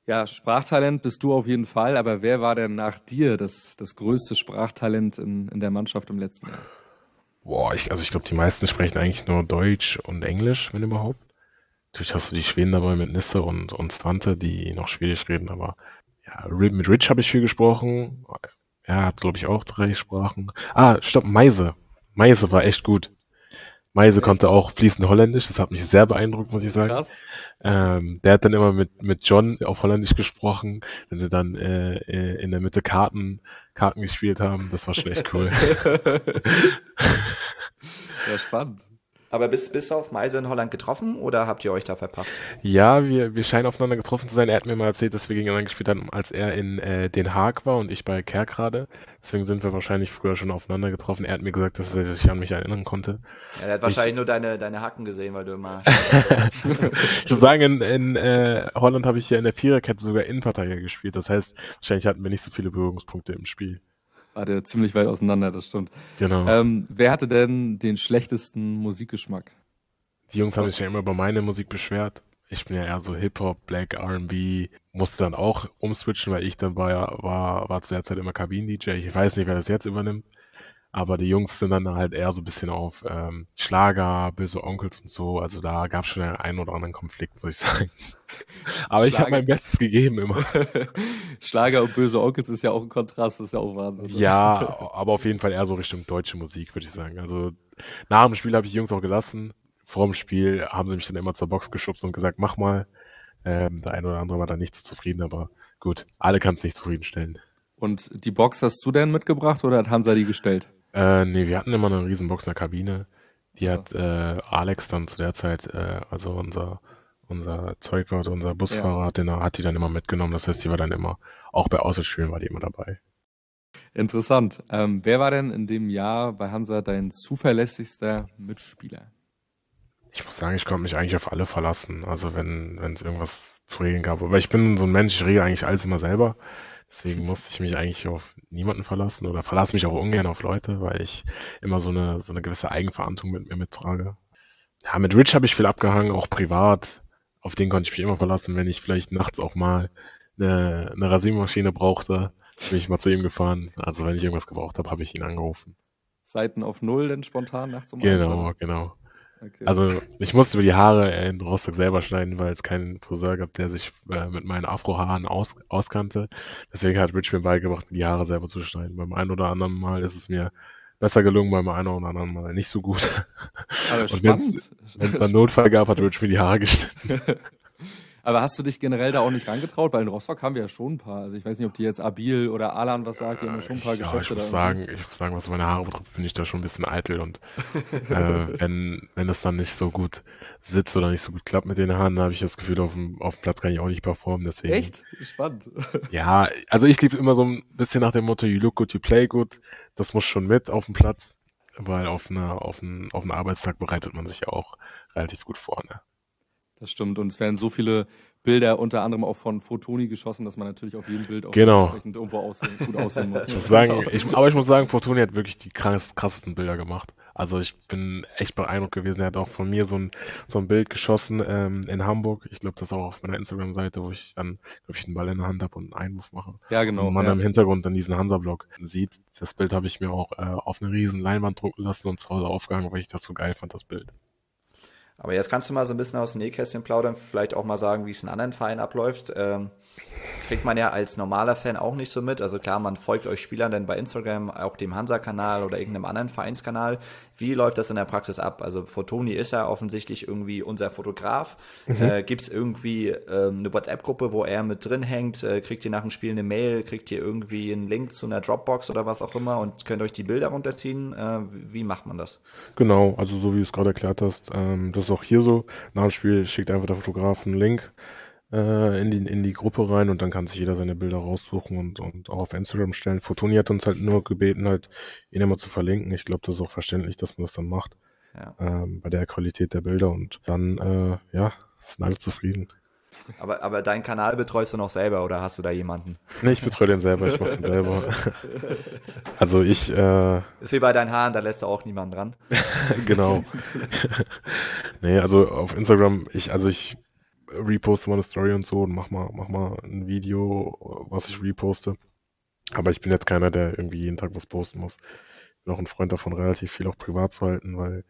Ja, Sprachtalent bist du auf jeden Fall, aber wer war denn nach dir das, das größte Sprachtalent in, in der Mannschaft im letzten Jahr? Boah, ich, also ich glaube, die meisten sprechen eigentlich nur Deutsch und Englisch, wenn überhaupt. Natürlich hast du die Schweden dabei mit Nisse und, und Strante, die noch Schwedisch reden, aber ja, mit Rich habe ich viel gesprochen. Er hat, glaube ich, auch drei Sprachen. Ah, stopp, Meise. Meise war echt gut. Meise echt? konnte auch fließend Holländisch, das hat mich sehr beeindruckt, muss ich sagen. Krass. Ähm, der hat dann immer mit, mit John auf Holländisch gesprochen, wenn sie dann äh, äh in der Mitte Karten, Karten gespielt haben. Das war schon echt cool. ja, spannend. Aber bist, du auf Meise in Holland getroffen oder habt ihr euch da verpasst? Ja, wir, wir scheinen aufeinander getroffen zu sein. Er hat mir mal erzählt, dass wir gegeneinander gespielt haben, als er in äh, Den Haag war und ich bei Kerkrade. Deswegen sind wir wahrscheinlich früher schon aufeinander getroffen. Er hat mir gesagt, dass er sich an mich erinnern konnte. Ja, er hat wahrscheinlich ich, nur deine, deine Hacken gesehen, weil du immer. ich muss sagen, in, in äh, Holland habe ich ja in der Viererkette sogar Innenverteidiger gespielt. Das heißt, wahrscheinlich hatten wir nicht so viele Berührungspunkte im Spiel war der ziemlich weit auseinander, das stimmt. Genau. Ähm, wer hatte denn den schlechtesten Musikgeschmack? Die Jungs haben sich ja immer über meine Musik beschwert. Ich bin ja eher so Hip-Hop, Black, R&B, musste dann auch umswitchen, weil ich dann war, war, war zu der Zeit immer Kabinen-DJ. Ich weiß nicht, wer das jetzt übernimmt. Aber die Jungs sind dann halt eher so ein bisschen auf ähm, Schlager, böse Onkels und so. Also da gab es schon einen oder anderen Konflikt, muss ich sagen. Aber Schlager. ich habe mein Bestes gegeben immer. Schlager und böse Onkels ist ja auch ein Kontrast, das ist ja auch Wahnsinn. Ja, aber auf jeden Fall eher so Richtung deutsche Musik, würde ich sagen. Also nach dem Spiel habe ich die Jungs auch gelassen. Vor dem Spiel haben sie mich dann immer zur Box geschubst und gesagt, mach mal. Ähm, der eine oder andere war da nicht so zufrieden, aber gut, alle kann es nicht zufriedenstellen. Und die Box hast du denn mitgebracht oder hat Hansa die gestellt? Äh, nee, wir hatten immer eine riesen Box in der Kabine. Die also. hat äh, Alex dann zu der Zeit, äh, also unser, unser Zeugwart, unser Busfahrer, ja. hat, den, hat die dann immer mitgenommen. Das heißt, die war dann immer, auch bei Auswärtsspielen war die immer dabei. Interessant. Ähm, wer war denn in dem Jahr bei Hansa dein zuverlässigster Mitspieler? Ich muss sagen, ich konnte mich eigentlich auf alle verlassen. Also wenn es irgendwas zu regeln gab. Aber ich bin so ein Mensch, ich regel eigentlich alles immer selber. Deswegen musste ich mich eigentlich auf niemanden verlassen oder verlasse mich auch ungern auf Leute, weil ich immer so eine, so eine gewisse Eigenverantwortung mit mir mittrage. Ja, mit Rich habe ich viel abgehangen, auch privat. Auf den konnte ich mich immer verlassen, wenn ich vielleicht nachts auch mal eine, eine Rasiermaschine brauchte, bin ich mal zu ihm gefahren. Also wenn ich irgendwas gebraucht habe, habe ich ihn angerufen. Seiten auf Null denn spontan nachts um Genau, Einsatz? genau. Okay. Also ich musste über die Haare in Rostock selber schneiden, weil es keinen Friseur gab, der sich äh, mit meinen Afrohaaren aus, auskannte. Deswegen hat Rich mir beigebracht, die Haare selber zu schneiden. Beim einen oder anderen Mal ist es mir besser gelungen, beim einen oder anderen Mal nicht so gut. Aber Und wenn es einen Notfall gab, hat Rich mir die Haare geschnitten. Aber hast du dich generell da auch nicht rangetraut? Weil in Rostock haben wir ja schon ein paar. Also ich weiß nicht, ob die jetzt Abil oder Alan was sagt, die haben ja schon ein paar ja, Geschäfte. Ich muss, sagen, ich muss sagen, was meine Haare betrifft, bin ich da schon ein bisschen eitel. Und äh, wenn, wenn das dann nicht so gut sitzt oder nicht so gut klappt mit den Haaren, dann habe ich das Gefühl, auf dem, auf dem Platz kann ich auch nicht performen. Deswegen, Echt? Spannend. ja, also ich liebe immer so ein bisschen nach dem Motto, you look good, you play good. Das muss schon mit auf dem Platz. Weil auf, eine, auf, einen, auf einen Arbeitstag bereitet man sich ja auch relativ gut vor. Ne? Das stimmt. Und es werden so viele Bilder unter anderem auch von Fotoni geschossen, dass man natürlich auf jedem Bild auch genau. entsprechend irgendwo aussehen, gut aussehen muss. ich muss sagen, ich, aber ich muss sagen, Fotoni hat wirklich die krass, krassesten Bilder gemacht. Also ich bin echt beeindruckt gewesen. Er hat auch von mir so ein, so ein Bild geschossen ähm, in Hamburg. Ich glaube, das auch auf meiner Instagram-Seite, wo ich dann, glaube ich, einen Ball in der Hand habe und einen Einwurf mache. Ja, genau. Und man ja. im Hintergrund dann diesen Hansa-Block sieht. Das Bild habe ich mir auch äh, auf eine riesen Leinwand drucken lassen und zu Hause aufgehangen, weil ich das so geil fand, das Bild. Aber jetzt kannst du mal so ein bisschen aus dem Nähkästchen plaudern, vielleicht auch mal sagen, wie es in anderen Vereinen abläuft. Ähm, kriegt man ja als normaler Fan auch nicht so mit. Also klar, man folgt euch Spielern dann bei Instagram, auch dem Hansa-Kanal oder irgendeinem anderen Vereinskanal. Wie läuft das in der Praxis ab? Also Fotoni ist ja offensichtlich irgendwie unser Fotograf. Mhm. Äh, Gibt es irgendwie ähm, eine WhatsApp-Gruppe, wo er mit drin hängt? Äh, kriegt ihr nach dem Spiel eine Mail? Kriegt ihr irgendwie einen Link zu einer Dropbox oder was auch immer und könnt euch die Bilder runterziehen? Äh, wie macht man das? Genau, also so wie du es gerade erklärt hast, ähm, das ist auch hier so. Nach dem Spiel schickt einfach der Fotograf einen Link äh, in, die, in die Gruppe rein und dann kann sich jeder seine Bilder raussuchen und, und auch auf Instagram stellen. Fotoni hat uns halt nur gebeten, halt ihn immer zu verlinken. Ich glaube, das ist auch verständlich, dass man das dann macht. Ja. Ähm, bei der Qualität der Bilder und dann, äh, ja, sind alle zufrieden. Aber, aber deinen Kanal betreust du noch selber oder hast du da jemanden? Nee, ich betreue den selber, ich mache den selber. also ich. Äh, ist wie bei deinen Haaren, da lässt du auch niemanden dran. genau. nee, also auf Instagram, ich, also ich reposte mal eine Story und so und mach mal, mach mal ein Video, was ich reposte. Aber ich bin jetzt keiner, der irgendwie jeden Tag was posten muss. Ich bin auch ein Freund davon, relativ viel auch privat zu halten, weil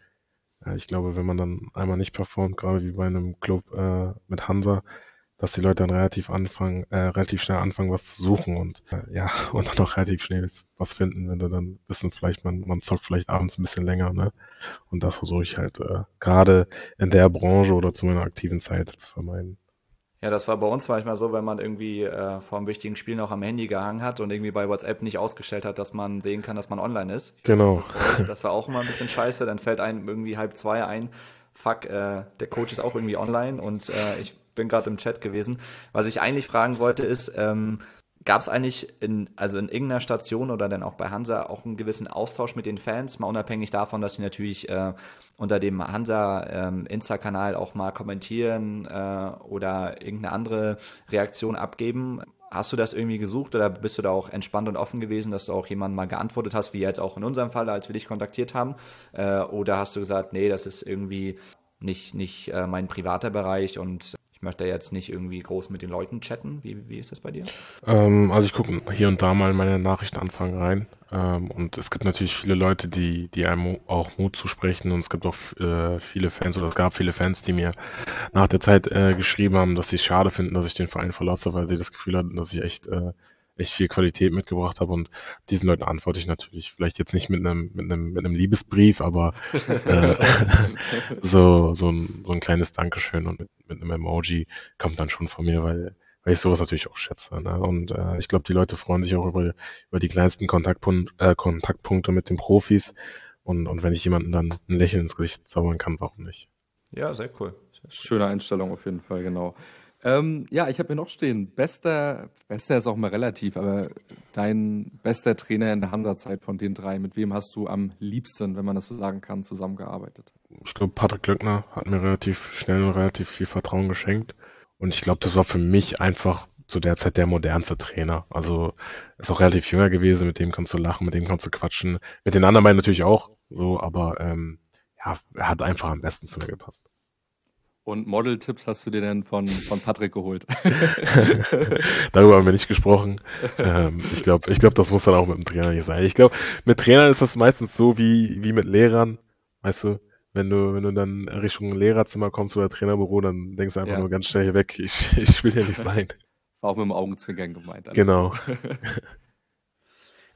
äh, ich glaube, wenn man dann einmal nicht performt, gerade wie bei einem Club äh, mit Hansa, dass die Leute dann relativ anfangen, äh, relativ schnell anfangen, was zu suchen und äh, ja, und dann auch relativ schnell was finden, wenn du dann wissen, vielleicht man, man zockt vielleicht abends ein bisschen länger, ne? Und das versuche ich halt äh, gerade in der Branche oder zu meiner aktiven Zeit zu vermeiden. Ja, das war bei uns manchmal so, wenn man irgendwie äh, vor einem wichtigen Spiel noch am Handy gehangen hat und irgendwie bei WhatsApp nicht ausgestellt hat, dass man sehen kann, dass man online ist. Genau. Das, das war auch immer ein bisschen scheiße. Dann fällt einem irgendwie halb zwei ein, fuck, äh, der Coach ist auch irgendwie online und äh, ich bin gerade im Chat gewesen. Was ich eigentlich fragen wollte ist, ähm, gab es eigentlich in, also in irgendeiner Station oder dann auch bei Hansa auch einen gewissen Austausch mit den Fans, mal unabhängig davon, dass sie natürlich äh, unter dem Hansa ähm, auch mal kommentieren äh, oder irgendeine andere Reaktion abgeben. Hast du das irgendwie gesucht oder bist du da auch entspannt und offen gewesen, dass du auch jemandem mal geantwortet hast, wie jetzt auch in unserem Fall, als wir dich kontaktiert haben? Äh, oder hast du gesagt, nee, das ist irgendwie nicht, nicht äh, mein privater Bereich und ich möchte jetzt nicht irgendwie groß mit den Leuten chatten. Wie, wie ist das bei dir? Ähm, also ich gucke hier und da mal meine Nachrichtenanfragen rein. Ähm, und es gibt natürlich viele Leute, die, die einem auch Mut zusprechen. Und es gibt auch äh, viele Fans, oder es gab viele Fans, die mir nach der Zeit äh, geschrieben haben, dass sie es schade finden, dass ich den Verein verlasse, weil sie das Gefühl hatten, dass ich echt äh, echt viel Qualität mitgebracht habe und diesen Leuten antworte ich natürlich vielleicht jetzt nicht mit einem mit einem mit einem Liebesbrief, aber äh, so so ein, so ein kleines Dankeschön und mit, mit einem Emoji kommt dann schon von mir, weil weil ich sowas natürlich auch schätze. Ne? Und äh, ich glaube, die Leute freuen sich auch über, über die kleinsten Kontaktpun äh, Kontaktpunkte mit den Profis. Und, und wenn ich jemanden dann ein Lächeln ins Gesicht zaubern kann, warum nicht? Ja, sehr cool. Schöne Einstellung auf jeden Fall, genau. Ähm, ja, ich habe hier noch stehen. Bester, bester ist auch mal relativ, aber dein bester Trainer in der Hansa-Zeit von den drei, mit wem hast du am liebsten, wenn man das so sagen kann, zusammengearbeitet? Ich glaube, Patrick Glöckner hat mir relativ schnell und relativ viel Vertrauen geschenkt. Und ich glaube, das war für mich einfach zu der Zeit der modernste Trainer. Also ist auch relativ jünger gewesen, mit dem kannst du lachen, mit dem kannst du quatschen. Mit den anderen beiden natürlich auch so, aber ähm, ja, er hat einfach am besten zu mir gepasst. Und Model-Tipps hast du dir denn von, von Patrick geholt? Darüber haben wir nicht gesprochen. Ähm, ich glaube, ich glaub, das muss dann auch mit dem Trainer nicht sein. Ich glaube, mit Trainern ist das meistens so wie, wie mit Lehrern. Weißt du, wenn du, wenn du dann Richtung Lehrerzimmer kommst oder Trainerbüro, dann denkst du einfach ja. nur ganz schnell hier weg. Ich, ich will hier nicht sein. War auch mit dem Augenzwinkern gemeint. Genau.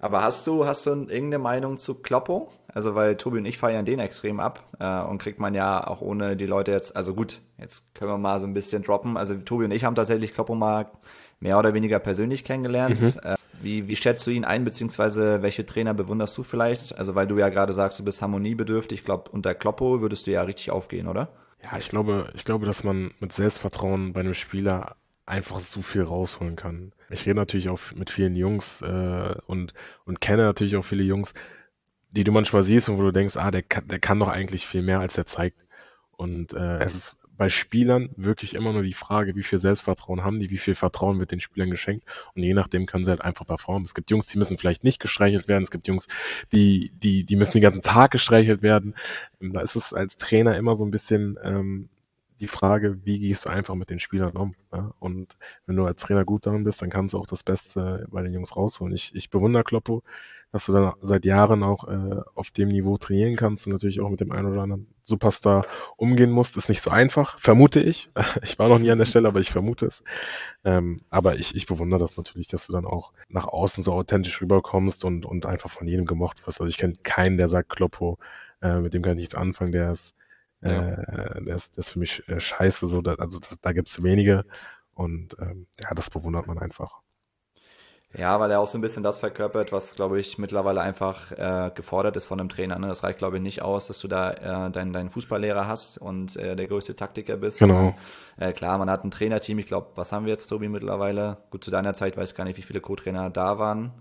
Aber hast du, hast du irgendeine Meinung zu Kloppo? Also, weil Tobi und ich feiern den extrem ab äh, und kriegt man ja auch ohne die Leute jetzt, also gut, jetzt können wir mal so ein bisschen droppen. Also, Tobi und ich haben tatsächlich Kloppo mal mehr oder weniger persönlich kennengelernt. Mhm. Äh, wie, wie schätzt du ihn ein, beziehungsweise welche Trainer bewunderst du vielleicht? Also, weil du ja gerade sagst, du bist harmoniebedürftig. Ich glaube, unter Kloppo würdest du ja richtig aufgehen, oder? Ja, ich glaube, ich glaube, dass man mit Selbstvertrauen bei einem Spieler einfach so viel rausholen kann. Ich rede natürlich auch mit vielen Jungs äh, und, und kenne natürlich auch viele Jungs, die du manchmal siehst und wo du denkst, ah, der kann, der kann doch eigentlich viel mehr, als er zeigt. Und äh, es ist bei Spielern wirklich immer nur die Frage, wie viel Selbstvertrauen haben die, wie viel Vertrauen wird den Spielern geschenkt und je nachdem können sie halt einfach performen. Es gibt Jungs, die müssen vielleicht nicht gestreichelt werden, es gibt Jungs, die, die, die müssen den ganzen Tag gestreichelt werden. Da ist es als Trainer immer so ein bisschen ähm, die Frage, wie gehst du einfach mit den Spielern um? Ja? Und wenn du als Trainer gut darin bist, dann kannst du auch das Beste bei den Jungs rausholen. Ich, ich bewundere Kloppo, dass du dann seit Jahren auch äh, auf dem Niveau trainieren kannst und natürlich auch mit dem einen oder anderen Superstar umgehen musst. Ist nicht so einfach, vermute ich. Ich war noch nie an der Stelle, aber ich vermute es. Ähm, aber ich, ich bewundere das natürlich, dass du dann auch nach außen so authentisch rüberkommst und, und einfach von jedem gemocht wirst. Also ich kenne keinen, der sagt, Kloppo, äh, mit dem kann ich nichts anfangen, der ist, ja. der ist, der ist für mich äh, scheiße. So, da, also da, da gibt es wenige. Und ähm, ja, das bewundert man einfach. Ja, weil er auch so ein bisschen das verkörpert, was, glaube ich, mittlerweile einfach äh, gefordert ist von einem Trainer. Ne? Das reicht, glaube ich, nicht aus, dass du da äh, deinen, deinen Fußballlehrer hast und äh, der größte Taktiker bist. Genau. Äh, klar, man hat ein Trainerteam. Ich glaube, was haben wir jetzt, Tobi, mittlerweile? Gut, zu deiner Zeit weiß ich gar nicht, wie viele Co-Trainer da waren.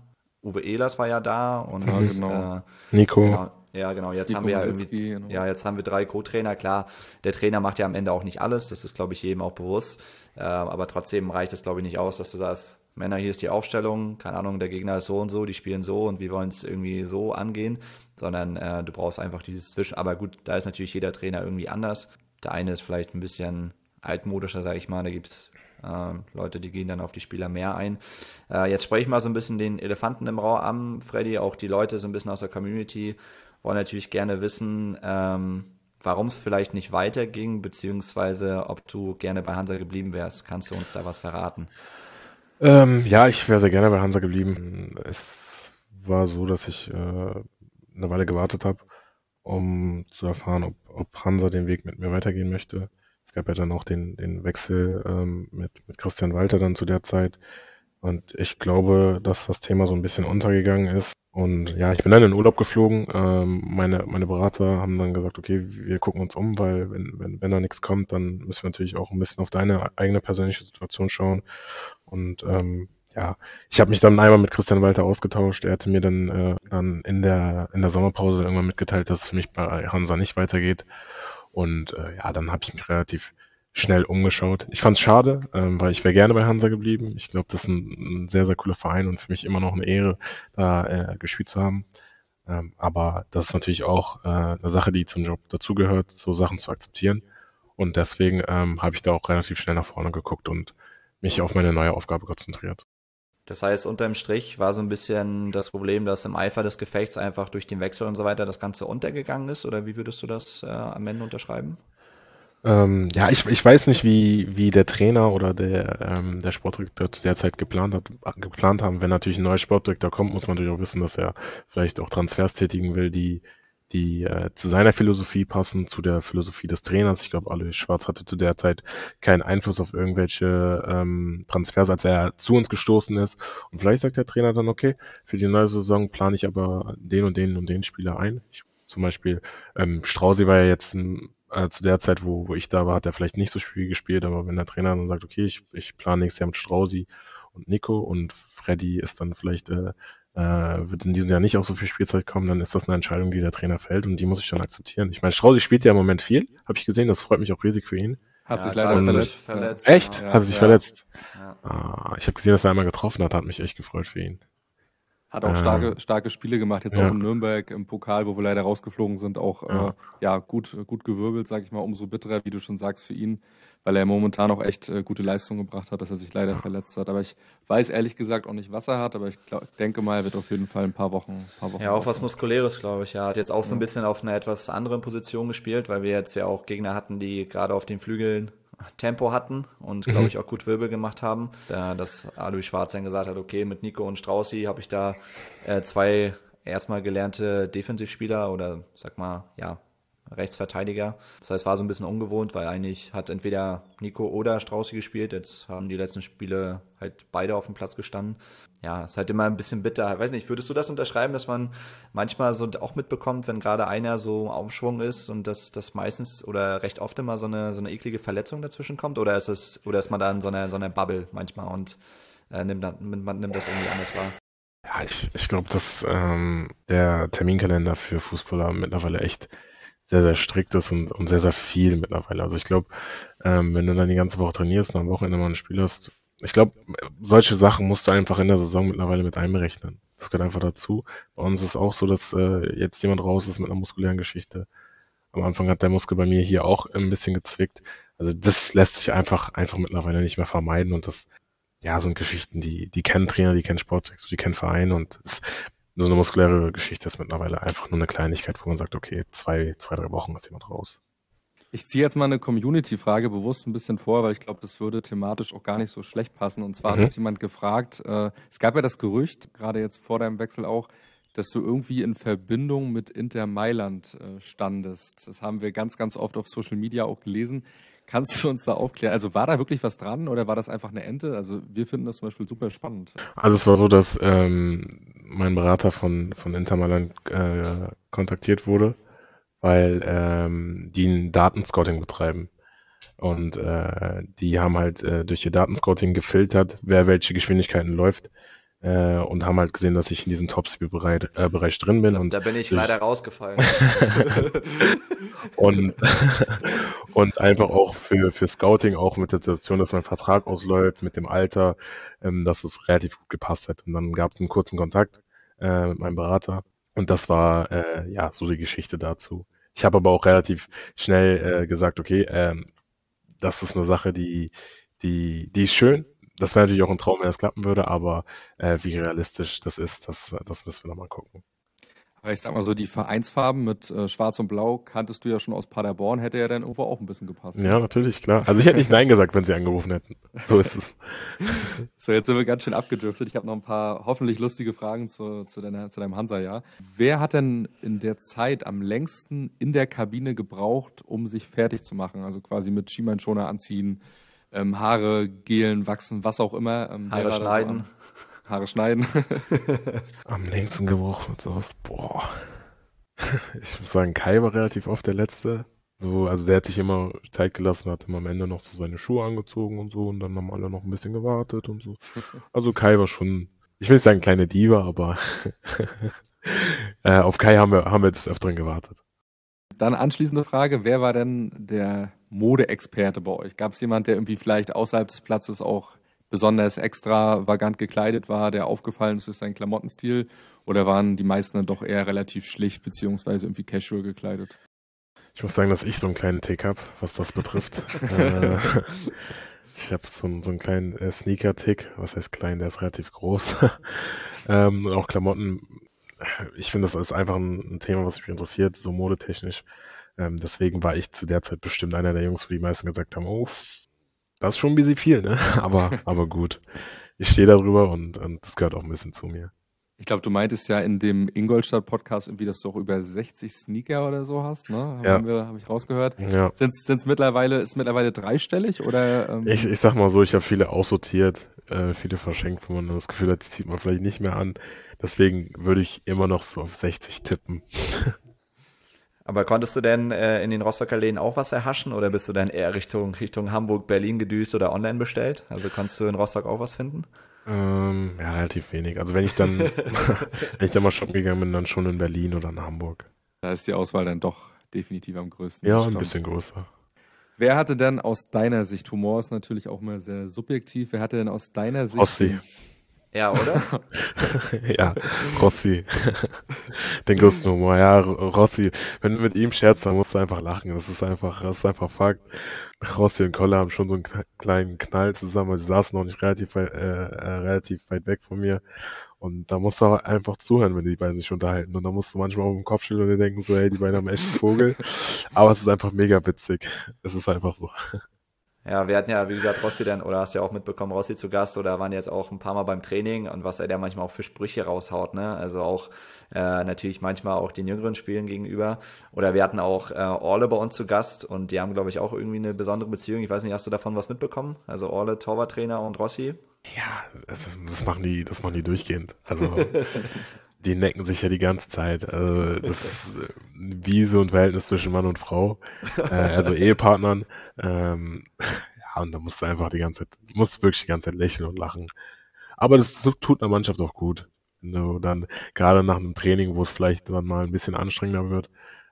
Uwe Ehlers war ja da und ja, genau. äh, Nico. Genau, ja, genau. Jetzt haben wir ja irgendwie, genau. ja, jetzt haben wir drei Co-Trainer. Klar, der Trainer macht ja am Ende auch nicht alles. Das ist, glaube ich, jedem auch bewusst. Äh, aber trotzdem reicht es, glaube ich, nicht aus, dass du sagst, Männer, hier ist die Aufstellung, keine Ahnung, der Gegner ist so und so, die spielen so und wir wollen es irgendwie so angehen, sondern äh, du brauchst einfach dieses Zwischen. Aber gut, da ist natürlich jeder Trainer irgendwie anders. Der eine ist vielleicht ein bisschen altmodischer, sage ich mal, da gibt es äh, Leute, die gehen dann auf die Spieler mehr ein. Äh, jetzt spreche ich mal so ein bisschen den Elefanten im Raum an, Freddy, auch die Leute so ein bisschen aus der Community wollen natürlich gerne wissen, ähm, warum es vielleicht nicht weiterging, beziehungsweise ob du gerne bei Hansa geblieben wärst. Kannst du uns da was verraten? Ähm, ja, ich wäre sehr gerne bei Hansa geblieben. Es war so, dass ich äh, eine Weile gewartet habe, um zu erfahren, ob, ob Hansa den Weg mit mir weitergehen möchte. Es gab ja dann auch den, den Wechsel ähm, mit, mit Christian Walter dann zu der Zeit. Und ich glaube, dass das Thema so ein bisschen untergegangen ist. Und ja, ich bin dann in den Urlaub geflogen. Ähm, meine, meine Berater haben dann gesagt, okay, wir gucken uns um, weil wenn, wenn, wenn da nichts kommt, dann müssen wir natürlich auch ein bisschen auf deine eigene persönliche Situation schauen. Und ähm, ja, ich habe mich dann einmal mit Christian Walter ausgetauscht. Er hatte mir dann, äh, dann in der in der Sommerpause irgendwann mitgeteilt, dass es für mich bei Hansa nicht weitergeht. Und äh, ja, dann habe ich mich relativ schnell umgeschaut. Ich fand es schade, ähm, weil ich wäre gerne bei Hansa geblieben. Ich glaube, das ist ein, ein, sehr, sehr cooler Verein und für mich immer noch eine Ehre, da äh, gespielt zu haben. Ähm, aber das ist natürlich auch äh, eine Sache, die zum Job dazugehört, so Sachen zu akzeptieren. Und deswegen ähm, habe ich da auch relativ schnell nach vorne geguckt und mich auf meine neue Aufgabe konzentriert. Das heißt, unterm Strich war so ein bisschen das Problem, dass im Eifer des Gefechts einfach durch den Wechsel und so weiter das Ganze untergegangen ist? Oder wie würdest du das äh, am Ende unterschreiben? Ähm, ja, ich, ich weiß nicht, wie, wie der Trainer oder der, ähm, der Sportdirektor zu der Zeit geplant hat, geplant haben. Wenn natürlich ein neuer Sportdirektor kommt, muss man natürlich auch wissen, dass er vielleicht auch Transfers tätigen will, die, die äh, zu seiner Philosophie passen, zu der Philosophie des Trainers. Ich glaube, Alois Schwarz hatte zu der Zeit keinen Einfluss auf irgendwelche ähm, Transfers, als er zu uns gestoßen ist. Und vielleicht sagt der Trainer dann, okay, für die neue Saison plane ich aber den und den und den Spieler ein. Ich, zum Beispiel, ähm, Strausi war ja jetzt ein äh, zu der Zeit, wo, wo ich da war, hat er vielleicht nicht so viel gespielt, aber wenn der Trainer dann sagt, okay, ich, ich plane nächstes Jahr mit Strausi und Nico und Freddy ist dann vielleicht, äh, äh, wird in diesem Jahr nicht auf so viel Spielzeit kommen, dann ist das eine Entscheidung, die der Trainer fällt und die muss ich dann akzeptieren. Ich meine, Strausi spielt ja im Moment viel, habe ich gesehen, das freut mich auch riesig für ihn. Hat ja, sich leider verletzt. verletzt. Echt? Ja, hat sich ja. verletzt? Ah, ich habe gesehen, dass er einmal getroffen hat, hat mich echt gefreut für ihn. Hat auch starke, ähm, starke Spiele gemacht, jetzt ja. auch in Nürnberg im Pokal, wo wir leider rausgeflogen sind, auch ja, äh, ja gut, gut gewirbelt, sag ich mal, umso bitterer, wie du schon sagst, für ihn, weil er momentan auch echt äh, gute Leistung gebracht hat, dass er sich leider ja. verletzt hat. Aber ich weiß ehrlich gesagt auch nicht, was er hat, aber ich glaub, denke mal, er wird auf jeden Fall ein paar Wochen. Paar Wochen ja, auch was Muskuläres, glaube ich. Er hat jetzt auch so ein bisschen auf einer etwas anderen Position gespielt, weil wir jetzt ja auch Gegner hatten, die gerade auf den Flügeln Tempo hatten und, glaube mhm. ich, auch gut Wirbel gemacht haben. Da, dass Alois Schwarz dann gesagt hat, okay, mit Nico und Straußi habe ich da äh, zwei erstmal gelernte Defensivspieler oder sag mal, ja, Rechtsverteidiger. Das heißt, war so ein bisschen ungewohnt, weil eigentlich hat entweder Nico oder Straußi gespielt. Jetzt haben die letzten Spiele halt beide auf dem Platz gestanden. Ja, ist halt immer ein bisschen bitter. Ich weiß nicht, würdest du das unterschreiben, dass man manchmal so auch mitbekommt, wenn gerade einer so Aufschwung ist und dass das meistens oder recht oft immer so eine, so eine eklige Verletzung dazwischen kommt? Oder ist es, oder ist man da in so einer, so einer Bubble manchmal und äh, nimmt, man nimmt das irgendwie anders wahr? Ja, ich, ich glaube, dass ähm, der Terminkalender für Fußballer mittlerweile echt sehr, sehr strikt ist und, und sehr, sehr viel mittlerweile. Also ich glaube, ähm, wenn du dann die ganze Woche trainierst und am Wochenende mal ein Spiel hast, ich glaube, solche Sachen musst du einfach in der Saison mittlerweile mit einberechnen. Das gehört einfach dazu. Bei uns ist auch so, dass äh, jetzt jemand raus ist mit einer muskulären Geschichte. Am Anfang hat der Muskel bei mir hier auch ein bisschen gezwickt. Also das lässt sich einfach, einfach mittlerweile nicht mehr vermeiden und das, ja, sind Geschichten, die, die kennen Trainer, die kennen Sportdirektor, die kennen Vereine und das, so eine muskuläre Geschichte ist mittlerweile einfach nur eine Kleinigkeit, wo man sagt, okay, zwei, zwei, drei Wochen ist jemand raus. Ich ziehe jetzt mal eine Community-Frage bewusst ein bisschen vor, weil ich glaube, das würde thematisch auch gar nicht so schlecht passen. Und zwar mhm. hat uns jemand gefragt, äh, es gab ja das Gerücht, gerade jetzt vor deinem Wechsel auch, dass du irgendwie in Verbindung mit Inter Mailand äh, standest. Das haben wir ganz, ganz oft auf Social Media auch gelesen. Kannst du uns da aufklären? Also war da wirklich was dran oder war das einfach eine Ente? Also wir finden das zum Beispiel super spannend. Also es war so, dass ähm, mein Berater von, von Inter Mailand äh, kontaktiert wurde, weil ähm, die ein Datenscouting betreiben. Und äh, die haben halt äh, durch ihr Datenscouting gefiltert, wer welche Geschwindigkeiten läuft äh, und haben halt gesehen, dass ich in diesem Topspeed-Bereich äh, drin bin. Da, und da bin ich durch... leider rausgefallen. und, und einfach auch für, für Scouting, auch mit der Situation, dass mein Vertrag ausläuft, mit dem Alter, ähm, dass es relativ gut gepasst hat. Und dann gab es einen kurzen Kontakt äh, mit meinem Berater und das war äh, ja so die Geschichte dazu. Ich habe aber auch relativ schnell äh, gesagt, okay, ähm, das ist eine Sache, die, die, die ist schön, das wäre natürlich auch ein Traum, wenn das klappen würde, aber äh, wie realistisch das ist, das, das müssen wir nochmal gucken. Ich sag mal so, die Vereinsfarben mit äh, Schwarz und Blau kanntest du ja schon aus Paderborn, hätte ja dann irgendwo auch ein bisschen gepasst. Ja, natürlich, klar. Also ich hätte nicht Nein gesagt, wenn sie angerufen hätten. So ist es. so, jetzt sind wir ganz schön abgedriftet. Ich habe noch ein paar hoffentlich lustige Fragen zu, zu, deiner, zu deinem Hansa-Jahr. Wer hat denn in der Zeit am längsten in der Kabine gebraucht, um sich fertig zu machen? Also quasi mit Schienbeinschoner anziehen, ähm, Haare gelen, wachsen, was auch immer. Ähm, Haare schneiden. So Haare schneiden. Am längsten Geruch und sowas. Boah. Ich muss sagen, Kai war relativ oft der Letzte. So, also der hat sich immer Zeit gelassen, hat immer am Ende noch so seine Schuhe angezogen und so und dann haben alle noch ein bisschen gewartet und so. Also Kai war schon, ich will nicht sagen kleine Diva, aber äh, auf Kai haben wir, haben wir des Öfteren gewartet. Dann anschließende Frage, wer war denn der Modeexperte bei euch? Gab es jemand, der irgendwie vielleicht außerhalb des Platzes auch besonders extravagant gekleidet war, der aufgefallen ist durch seinen Klamottenstil? Oder waren die meisten dann doch eher relativ schlicht beziehungsweise irgendwie casual gekleidet? Ich muss sagen, dass ich so einen kleinen Tick habe, was das betrifft. äh, ich habe so, so, einen kleinen äh, Sneaker-Tick. Was heißt klein? Der ist relativ groß. ähm, und auch Klamotten. Ich finde, das ist einfach ein, ein Thema, was mich interessiert, so modetechnisch. Ähm, deswegen war ich zu der Zeit bestimmt einer der Jungs, wo die meisten gesagt haben, oh, das ist schon ein bisschen viel, ne? Aber, aber gut. Ich stehe darüber und, und das gehört auch ein bisschen zu mir. Ich glaube, du meintest ja in dem Ingolstadt-Podcast irgendwie, dass du auch über 60 Sneaker oder so hast, ne? Ja. Habe ich rausgehört. Ja. Sind es mittlerweile, ist mittlerweile dreistellig oder? Ähm... Ich, ich sag mal so, ich habe viele aussortiert, äh, viele verschenkt, wo man das Gefühl hat, die zieht man vielleicht nicht mehr an. Deswegen würde ich immer noch so auf 60 tippen. Aber konntest du denn äh, in den Rostocker Läden auch was erhaschen oder bist du dann eher Richtung, Richtung Hamburg, Berlin gedüst oder online bestellt? Also konntest du in Rostock auch was finden? Ähm, ja, relativ wenig. Also wenn ich dann, wenn ich dann mal shoppen gegangen bin, dann schon in Berlin oder in Hamburg. Da ist die Auswahl dann doch definitiv am größten. Ja, ein bisschen größer. Wer hatte denn aus deiner Sicht, Humor ist natürlich auch mal sehr subjektiv, wer hatte denn aus deiner Sicht Ossi. Ja, oder? ja, Rossi. Den größten Humor. Ja, Rossi. Wenn du mit ihm scherzt, dann musst du einfach lachen. Das ist einfach, das ist einfach Fakt. Rossi und Kolle haben schon so einen kleinen Knall zusammen. Also sie saßen noch nicht relativ äh, äh, relativ weit weg von mir. Und da musst du einfach zuhören, wenn die beiden sich unterhalten. Und da musst du manchmal auf den Kopf stellen und dir denken so, hey, die beiden haben echt einen Vogel. Aber es ist einfach mega witzig. Es ist einfach so. Ja, wir hatten ja, wie gesagt, Rossi dann, oder hast du ja auch mitbekommen, Rossi zu Gast oder waren jetzt auch ein paar Mal beim Training und was er da manchmal auch für Sprüche raushaut, ne? Also auch äh, natürlich manchmal auch den jüngeren Spielen gegenüber. Oder wir hatten auch äh, Orle bei uns zu Gast und die haben, glaube ich, auch irgendwie eine besondere Beziehung. Ich weiß nicht, hast du davon was mitbekommen? Also Orle, Torwarttrainer und Rossi? Ja, das, das machen die, das machen die durchgehend. Also die necken sich ja die ganze Zeit. Also das ist äh, wie so ein Verhältnis zwischen Mann und Frau, äh, also Ehepartnern. Ähm, ja, und da musst du einfach die ganze Zeit, musst wirklich die ganze Zeit lächeln und lachen. Aber das tut einer Mannschaft auch gut. Wenn du dann gerade nach einem Training, wo es vielleicht dann mal ein bisschen anstrengender wird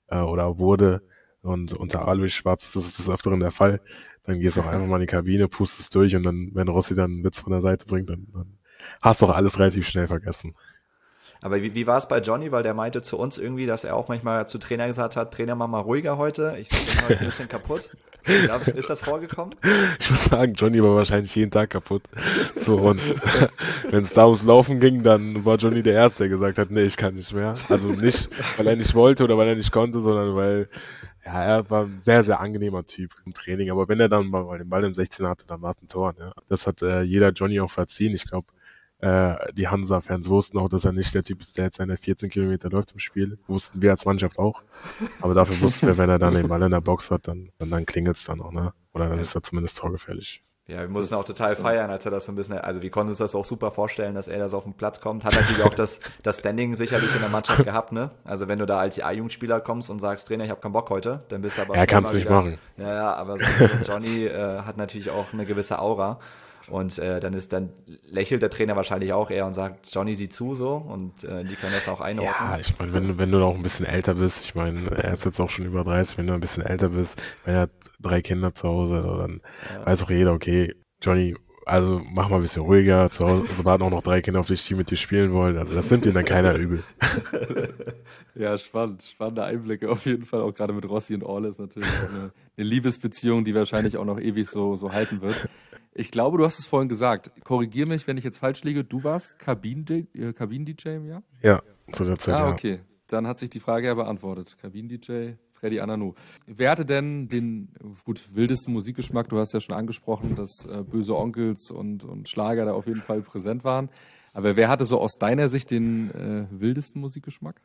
äh, oder wurde, und unter Alois Schwarz ist das Öfteren der Fall, dann gehst du auch einfach mal in die Kabine, pustest durch und dann, wenn Rossi dann einen Witz von der Seite bringt, dann, dann hast du auch alles relativ schnell vergessen. Aber wie, wie war es bei Johnny? Weil der meinte zu uns irgendwie, dass er auch manchmal zu Trainer gesagt hat, Trainer, mach mal ruhiger heute. Ich bin heute ein bisschen kaputt. ist das vorgekommen? Ich muss sagen, Johnny war wahrscheinlich jeden Tag kaputt. So, und wenn es da ums Laufen ging, dann war Johnny der Erste, der gesagt hat, nee, ich kann nicht mehr. Also nicht, weil er nicht wollte oder weil er nicht konnte, sondern weil ja, er war ein sehr, sehr angenehmer Typ im Training. Aber wenn er dann mal den Ball im 16 hatte, dann war es ein Tor. Ne? Das hat äh, jeder Johnny auch verziehen. Ich glaube, äh, die Hansa-Fans wussten auch, dass er nicht der Typ ist, der jetzt seine 14 Kilometer läuft im Spiel. Wussten wir als Mannschaft auch. Aber dafür wussten wir, wenn er dann den Ball in der Box hat, dann, dann, dann klingelt es dann auch, ne? Oder dann ist er zumindest torgefährlich. Ja, wir mussten das, auch total feiern, als er das so ein bisschen, also wir konnten uns das auch super vorstellen, dass er da so auf den Platz kommt. Hat natürlich auch das, das Standing sicherlich in der Mannschaft gehabt, ne? Also wenn du da als A-Jugendspieler kommst und sagst, Trainer, ich habe keinen Bock heute, dann bist du aber. Er kann es nicht machen. Ja, ja, aber so, so Johnny äh, hat natürlich auch eine gewisse Aura. Und äh, dann ist dann lächelt der Trainer wahrscheinlich auch eher und sagt, Johnny sieh zu so und äh, die können das auch einordnen. Ja, ich meine, wenn, wenn du noch ein bisschen älter bist, ich meine, er ist jetzt auch schon über 30, wenn du ein bisschen älter bist, wenn er hat drei Kinder zu Hause, dann ja. weiß auch jeder, okay, Johnny, also mach mal ein bisschen ruhiger, zu Hause warten auch noch drei Kinder auf dich, die mit dir spielen wollen, also das nimmt dir dann keiner übel. ja, spannend, spannende Einblicke auf jeden Fall, auch gerade mit Rossi und Orles natürlich auch eine, eine Liebesbeziehung, die wahrscheinlich auch noch ewig so, so halten wird. Ich glaube, du hast es vorhin gesagt. Korrigier mich, wenn ich jetzt falsch liege. Du warst Kabinen-DJ äh, im Jahr? Ja, zu der Zeit. Ah, okay. Ja. Dann hat sich die Frage ja beantwortet. Kabinen-DJ, Freddy Ananou. Wer hatte denn den gut wildesten Musikgeschmack? Du hast ja schon angesprochen, dass äh, böse Onkels und, und Schlager da auf jeden Fall präsent waren. Aber wer hatte so aus deiner Sicht den äh, wildesten Musikgeschmack?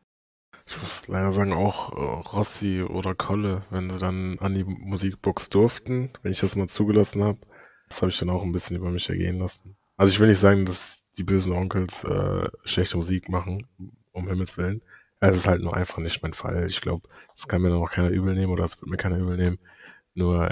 Ich muss leider sagen, auch äh, Rossi oder Kolle, wenn sie dann an die Musikbox durften, wenn ich das mal zugelassen habe. Das habe ich dann auch ein bisschen über mich ergehen lassen. Also ich will nicht sagen, dass die bösen Onkels äh, schlechte Musik machen, um Himmels Willen. Es ist halt nur einfach nicht mein Fall. Ich glaube, das kann mir dann auch keiner übel nehmen oder das wird mir keiner übel nehmen. Nur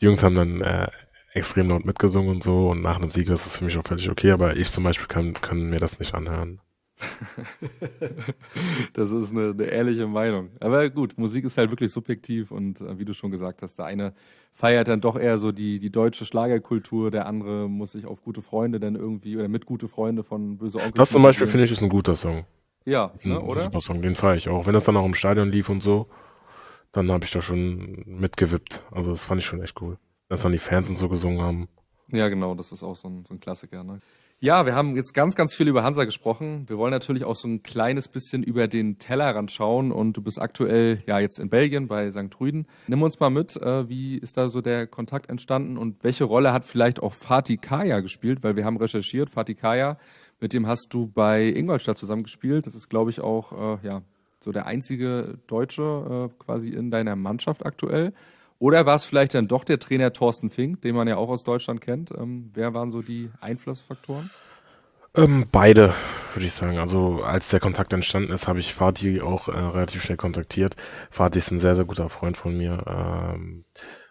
die Jungs haben dann äh, extrem laut mitgesungen und so und nach einem Sieg ist das für mich auch völlig okay, aber ich zum Beispiel kann, kann mir das nicht anhören. das ist eine, eine, ehrliche Meinung. Aber gut, Musik ist halt wirklich subjektiv und äh, wie du schon gesagt hast, der eine feiert dann doch eher so die, die deutsche Schlagerkultur, der andere muss sich auf gute Freunde dann irgendwie oder mit gute Freunde von Böse Onkel. Das zum Beispiel finde ich ist ein guter Song. Ja, ne, ein, oder? Super Song, den feiere ich auch. Wenn das dann auch im Stadion lief und so, dann habe ich da schon mitgewippt. Also das fand ich schon echt cool. Dass dann die Fans und so gesungen haben. Ja, genau, das ist auch so ein, so ein Klassiker. Ne? Ja, wir haben jetzt ganz, ganz viel über Hansa gesprochen. Wir wollen natürlich auch so ein kleines bisschen über den Tellerrand schauen und du bist aktuell ja jetzt in Belgien bei St. Trüden. Nimm uns mal mit, äh, wie ist da so der Kontakt entstanden und welche Rolle hat vielleicht auch Fatih Kaya gespielt, weil wir haben recherchiert, Fatih Kaya, mit dem hast du bei Ingolstadt zusammengespielt. Das ist, glaube ich, auch äh, ja, so der einzige Deutsche äh, quasi in deiner Mannschaft aktuell. Oder war es vielleicht dann doch der Trainer Thorsten Fink, den man ja auch aus Deutschland kennt? Ähm, wer waren so die Einflussfaktoren? Ähm, beide, würde ich sagen. Also als der Kontakt entstanden ist, habe ich Fatih auch äh, relativ schnell kontaktiert. Fatih ist ein sehr, sehr guter Freund von mir. Ähm,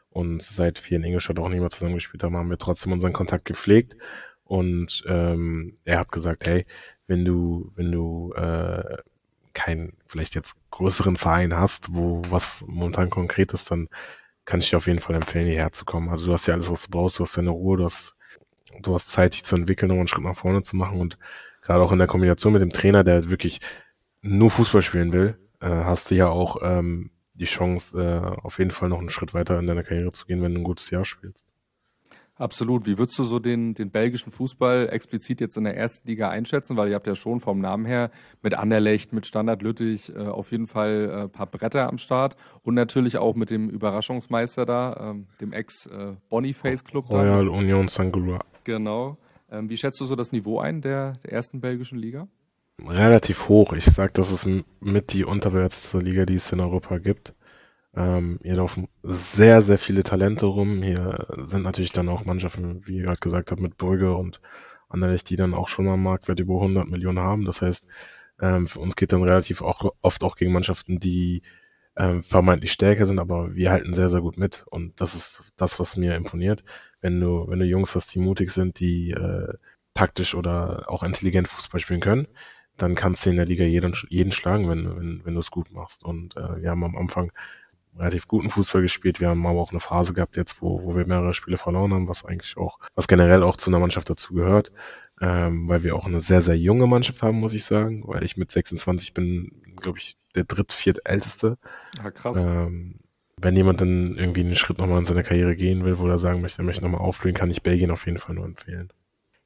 und seit wir in Ingolstadt auch nicht mehr zusammengespielt haben, haben wir trotzdem unseren Kontakt gepflegt. Und ähm, er hat gesagt, hey, wenn du, wenn du äh, keinen vielleicht jetzt größeren Verein hast, wo was momentan konkret ist, dann kann ich dir auf jeden Fall empfehlen, hierher zu kommen. Also du hast ja alles, was du brauchst, du hast deine Ruhe, du hast, du hast Zeit, dich zu entwickeln, um einen Schritt nach vorne zu machen und gerade auch in der Kombination mit dem Trainer, der wirklich nur Fußball spielen will, äh, hast du ja auch ähm, die Chance, äh, auf jeden Fall noch einen Schritt weiter in deiner Karriere zu gehen, wenn du ein gutes Jahr spielst. Absolut. Wie würdest du so den, den belgischen Fußball explizit jetzt in der ersten Liga einschätzen? Weil ihr habt ja schon vom Namen her mit Anderlecht, mit Standard Lüttich äh, auf jeden Fall ein äh, paar Bretter am Start und natürlich auch mit dem Überraschungsmeister da, ähm, dem Ex-Boniface-Club. Äh, Royal Union Saint-Gaulois. Genau. Ähm, wie schätzt du so das Niveau ein der, der ersten belgischen Liga? Relativ hoch. Ich sag, das ist mit die unterwärtste Liga, die es in Europa gibt. Ähm, hier laufen sehr, sehr viele Talente rum. Hier sind natürlich dann auch Mannschaften, wie ihr gerade gesagt habt, mit Brügge und Anderlecht, die dann auch schon mal Marktwert über 100 Millionen haben. Das heißt, ähm, für uns geht dann relativ auch oft auch gegen Mannschaften, die ähm, vermeintlich stärker sind, aber wir halten sehr, sehr gut mit. Und das ist das, was mir imponiert. Wenn du, wenn du Jungs hast, die mutig sind, die äh, taktisch oder auch intelligent Fußball spielen können, dann kannst du in der Liga jeden, jeden schlagen, wenn, wenn, wenn du es gut machst. Und äh, wir haben am Anfang relativ guten Fußball gespielt. Wir haben aber auch eine Phase gehabt jetzt, wo, wo wir mehrere Spiele verloren haben, was eigentlich auch, was generell auch zu einer Mannschaft dazu gehört, ähm, weil wir auch eine sehr, sehr junge Mannschaft haben, muss ich sagen, weil ich mit 26 bin, glaube ich, der dritt, viert älteste. Ja, krass. Ähm, wenn jemand dann irgendwie einen Schritt nochmal in seiner Karriere gehen will, wo er sagen möchte, er möchte nochmal aufblühen, kann ich Belgien auf jeden Fall nur empfehlen.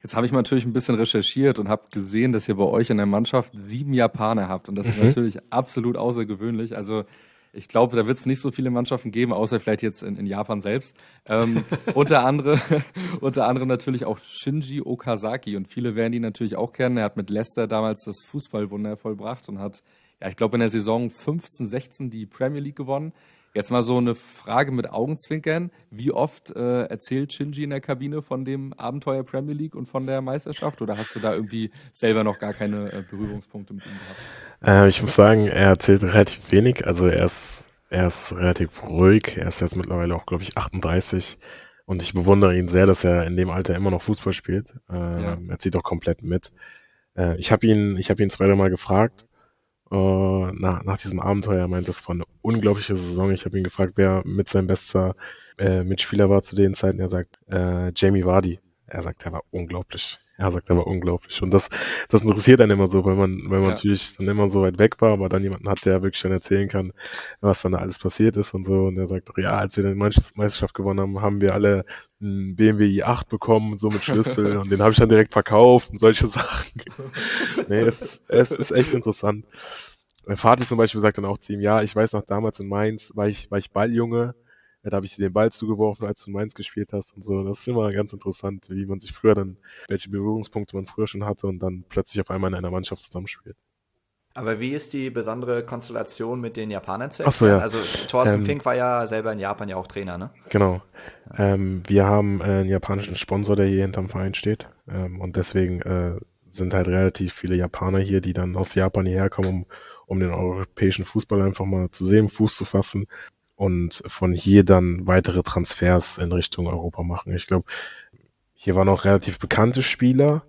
Jetzt habe ich natürlich ein bisschen recherchiert und habe gesehen, dass ihr bei euch in der Mannschaft sieben Japaner habt. Und das ist mhm. natürlich absolut außergewöhnlich. Also ich glaube, da wird es nicht so viele Mannschaften geben, außer vielleicht jetzt in, in Japan selbst. Ähm, unter, anderem, unter anderem natürlich auch Shinji Okazaki. Und viele werden ihn natürlich auch kennen. Er hat mit Leicester damals das Fußballwunder vollbracht und hat, ja, ich glaube, in der Saison 15, 16 die Premier League gewonnen. Jetzt mal so eine Frage mit Augenzwinkern. Wie oft äh, erzählt Shinji in der Kabine von dem Abenteuer Premier League und von der Meisterschaft? Oder hast du da irgendwie selber noch gar keine äh, Berührungspunkte mit ihm gehabt? Äh, ich muss sagen, er erzählt relativ wenig. Also er ist, er ist relativ ruhig. Er ist jetzt mittlerweile auch, glaube ich, 38. Und ich bewundere ihn sehr, dass er in dem Alter immer noch Fußball spielt. Äh, ja. Er zieht auch komplett mit. Äh, ich habe ihn, ich habe ihn zwei, drei Mal gefragt, äh, nach, nach diesem Abenteuer. Er meint, das war eine unglaubliche Saison. Ich habe ihn gefragt, wer mit seinem bester äh, Mitspieler war zu den Zeiten. Er sagt, äh, Jamie Vardy. Er sagt, er war unglaublich. Er sagt, er war unglaublich. Und das, das interessiert einen immer so, weil man, weil man ja. natürlich dann immer so weit weg war, aber dann jemanden hat, der wirklich dann erzählen kann, was dann da alles passiert ist und so. Und er sagt, ja, als wir die Meisterschaft gewonnen haben, haben wir alle einen BMW i8 bekommen, so mit Schlüssel. und den habe ich dann direkt verkauft und solche Sachen. nee, es, es ist echt interessant. Mein Vater zum Beispiel sagt dann auch zu ihm, ja, ich weiß noch damals in Mainz, war ich, war ich Balljunge, ja, da habe ich dir den Ball zugeworfen, als du in Mainz gespielt hast und so. Das ist immer ganz interessant, wie man sich früher dann, welche Berührungspunkte man früher schon hatte und dann plötzlich auf einmal in einer Mannschaft zusammenspielt. Aber wie ist die besondere Konstellation mit den Japanern zu erklären? So, ja. Also Thorsten ähm, Fink war ja selber in Japan ja auch Trainer, ne? Genau. Ähm, wir haben äh, einen japanischen Sponsor, der hier hinterm Verein steht. Ähm, und deswegen äh, sind halt relativ viele Japaner hier, die dann aus Japan hierher kommen, um, um den europäischen Fußball einfach mal zu sehen, Fuß zu fassen und von hier dann weitere Transfers in Richtung Europa machen. Ich glaube, hier waren auch relativ bekannte Spieler.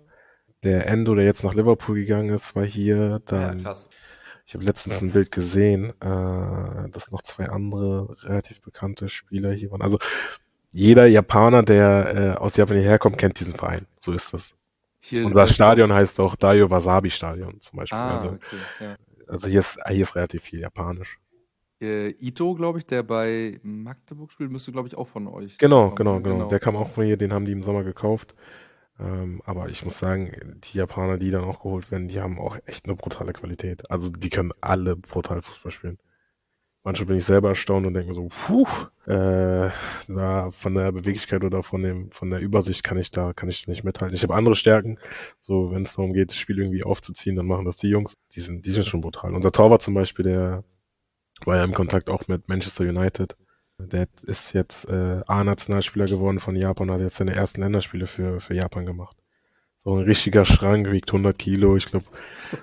Der Endo, der jetzt nach Liverpool gegangen ist, war hier. Dann, ja, krass. Ich habe letztens ein Bild gesehen, äh, dass noch zwei andere relativ bekannte Spieler hier waren. Also jeder Japaner, der äh, aus Japan hierher kommt, kennt diesen Verein. So ist das. Hier Unser Stadion heißt auch Dayo Wasabi Stadion zum Beispiel. Ah, also, okay, ja. also hier ist, hier ist relativ viel Japanisch. Äh, Ito, glaube ich, der bei Magdeburg spielt, müsste, glaube ich, auch von euch. Genau, genau, genau, genau. Der kam auch von hier, den haben die im Sommer gekauft. Ähm, aber ich muss sagen, die Japaner, die dann auch geholt werden, die haben auch echt eine brutale Qualität. Also die können alle brutal Fußball spielen. Manchmal bin ich selber erstaunt und denke mir so, puh, äh, da von der Beweglichkeit oder von dem, von der Übersicht kann ich da, kann ich nicht mithalten. Ich habe andere Stärken. So, wenn es darum geht, das Spiel irgendwie aufzuziehen, dann machen das die Jungs. Die sind, die sind schon brutal. Unser Torwart zum Beispiel, der war ja im Kontakt auch mit Manchester United. Der ist jetzt äh, A-Nationalspieler geworden von Japan, hat jetzt seine ersten Länderspiele für, für Japan gemacht. So ein richtiger Schrank, wiegt 100 Kilo, ich glaube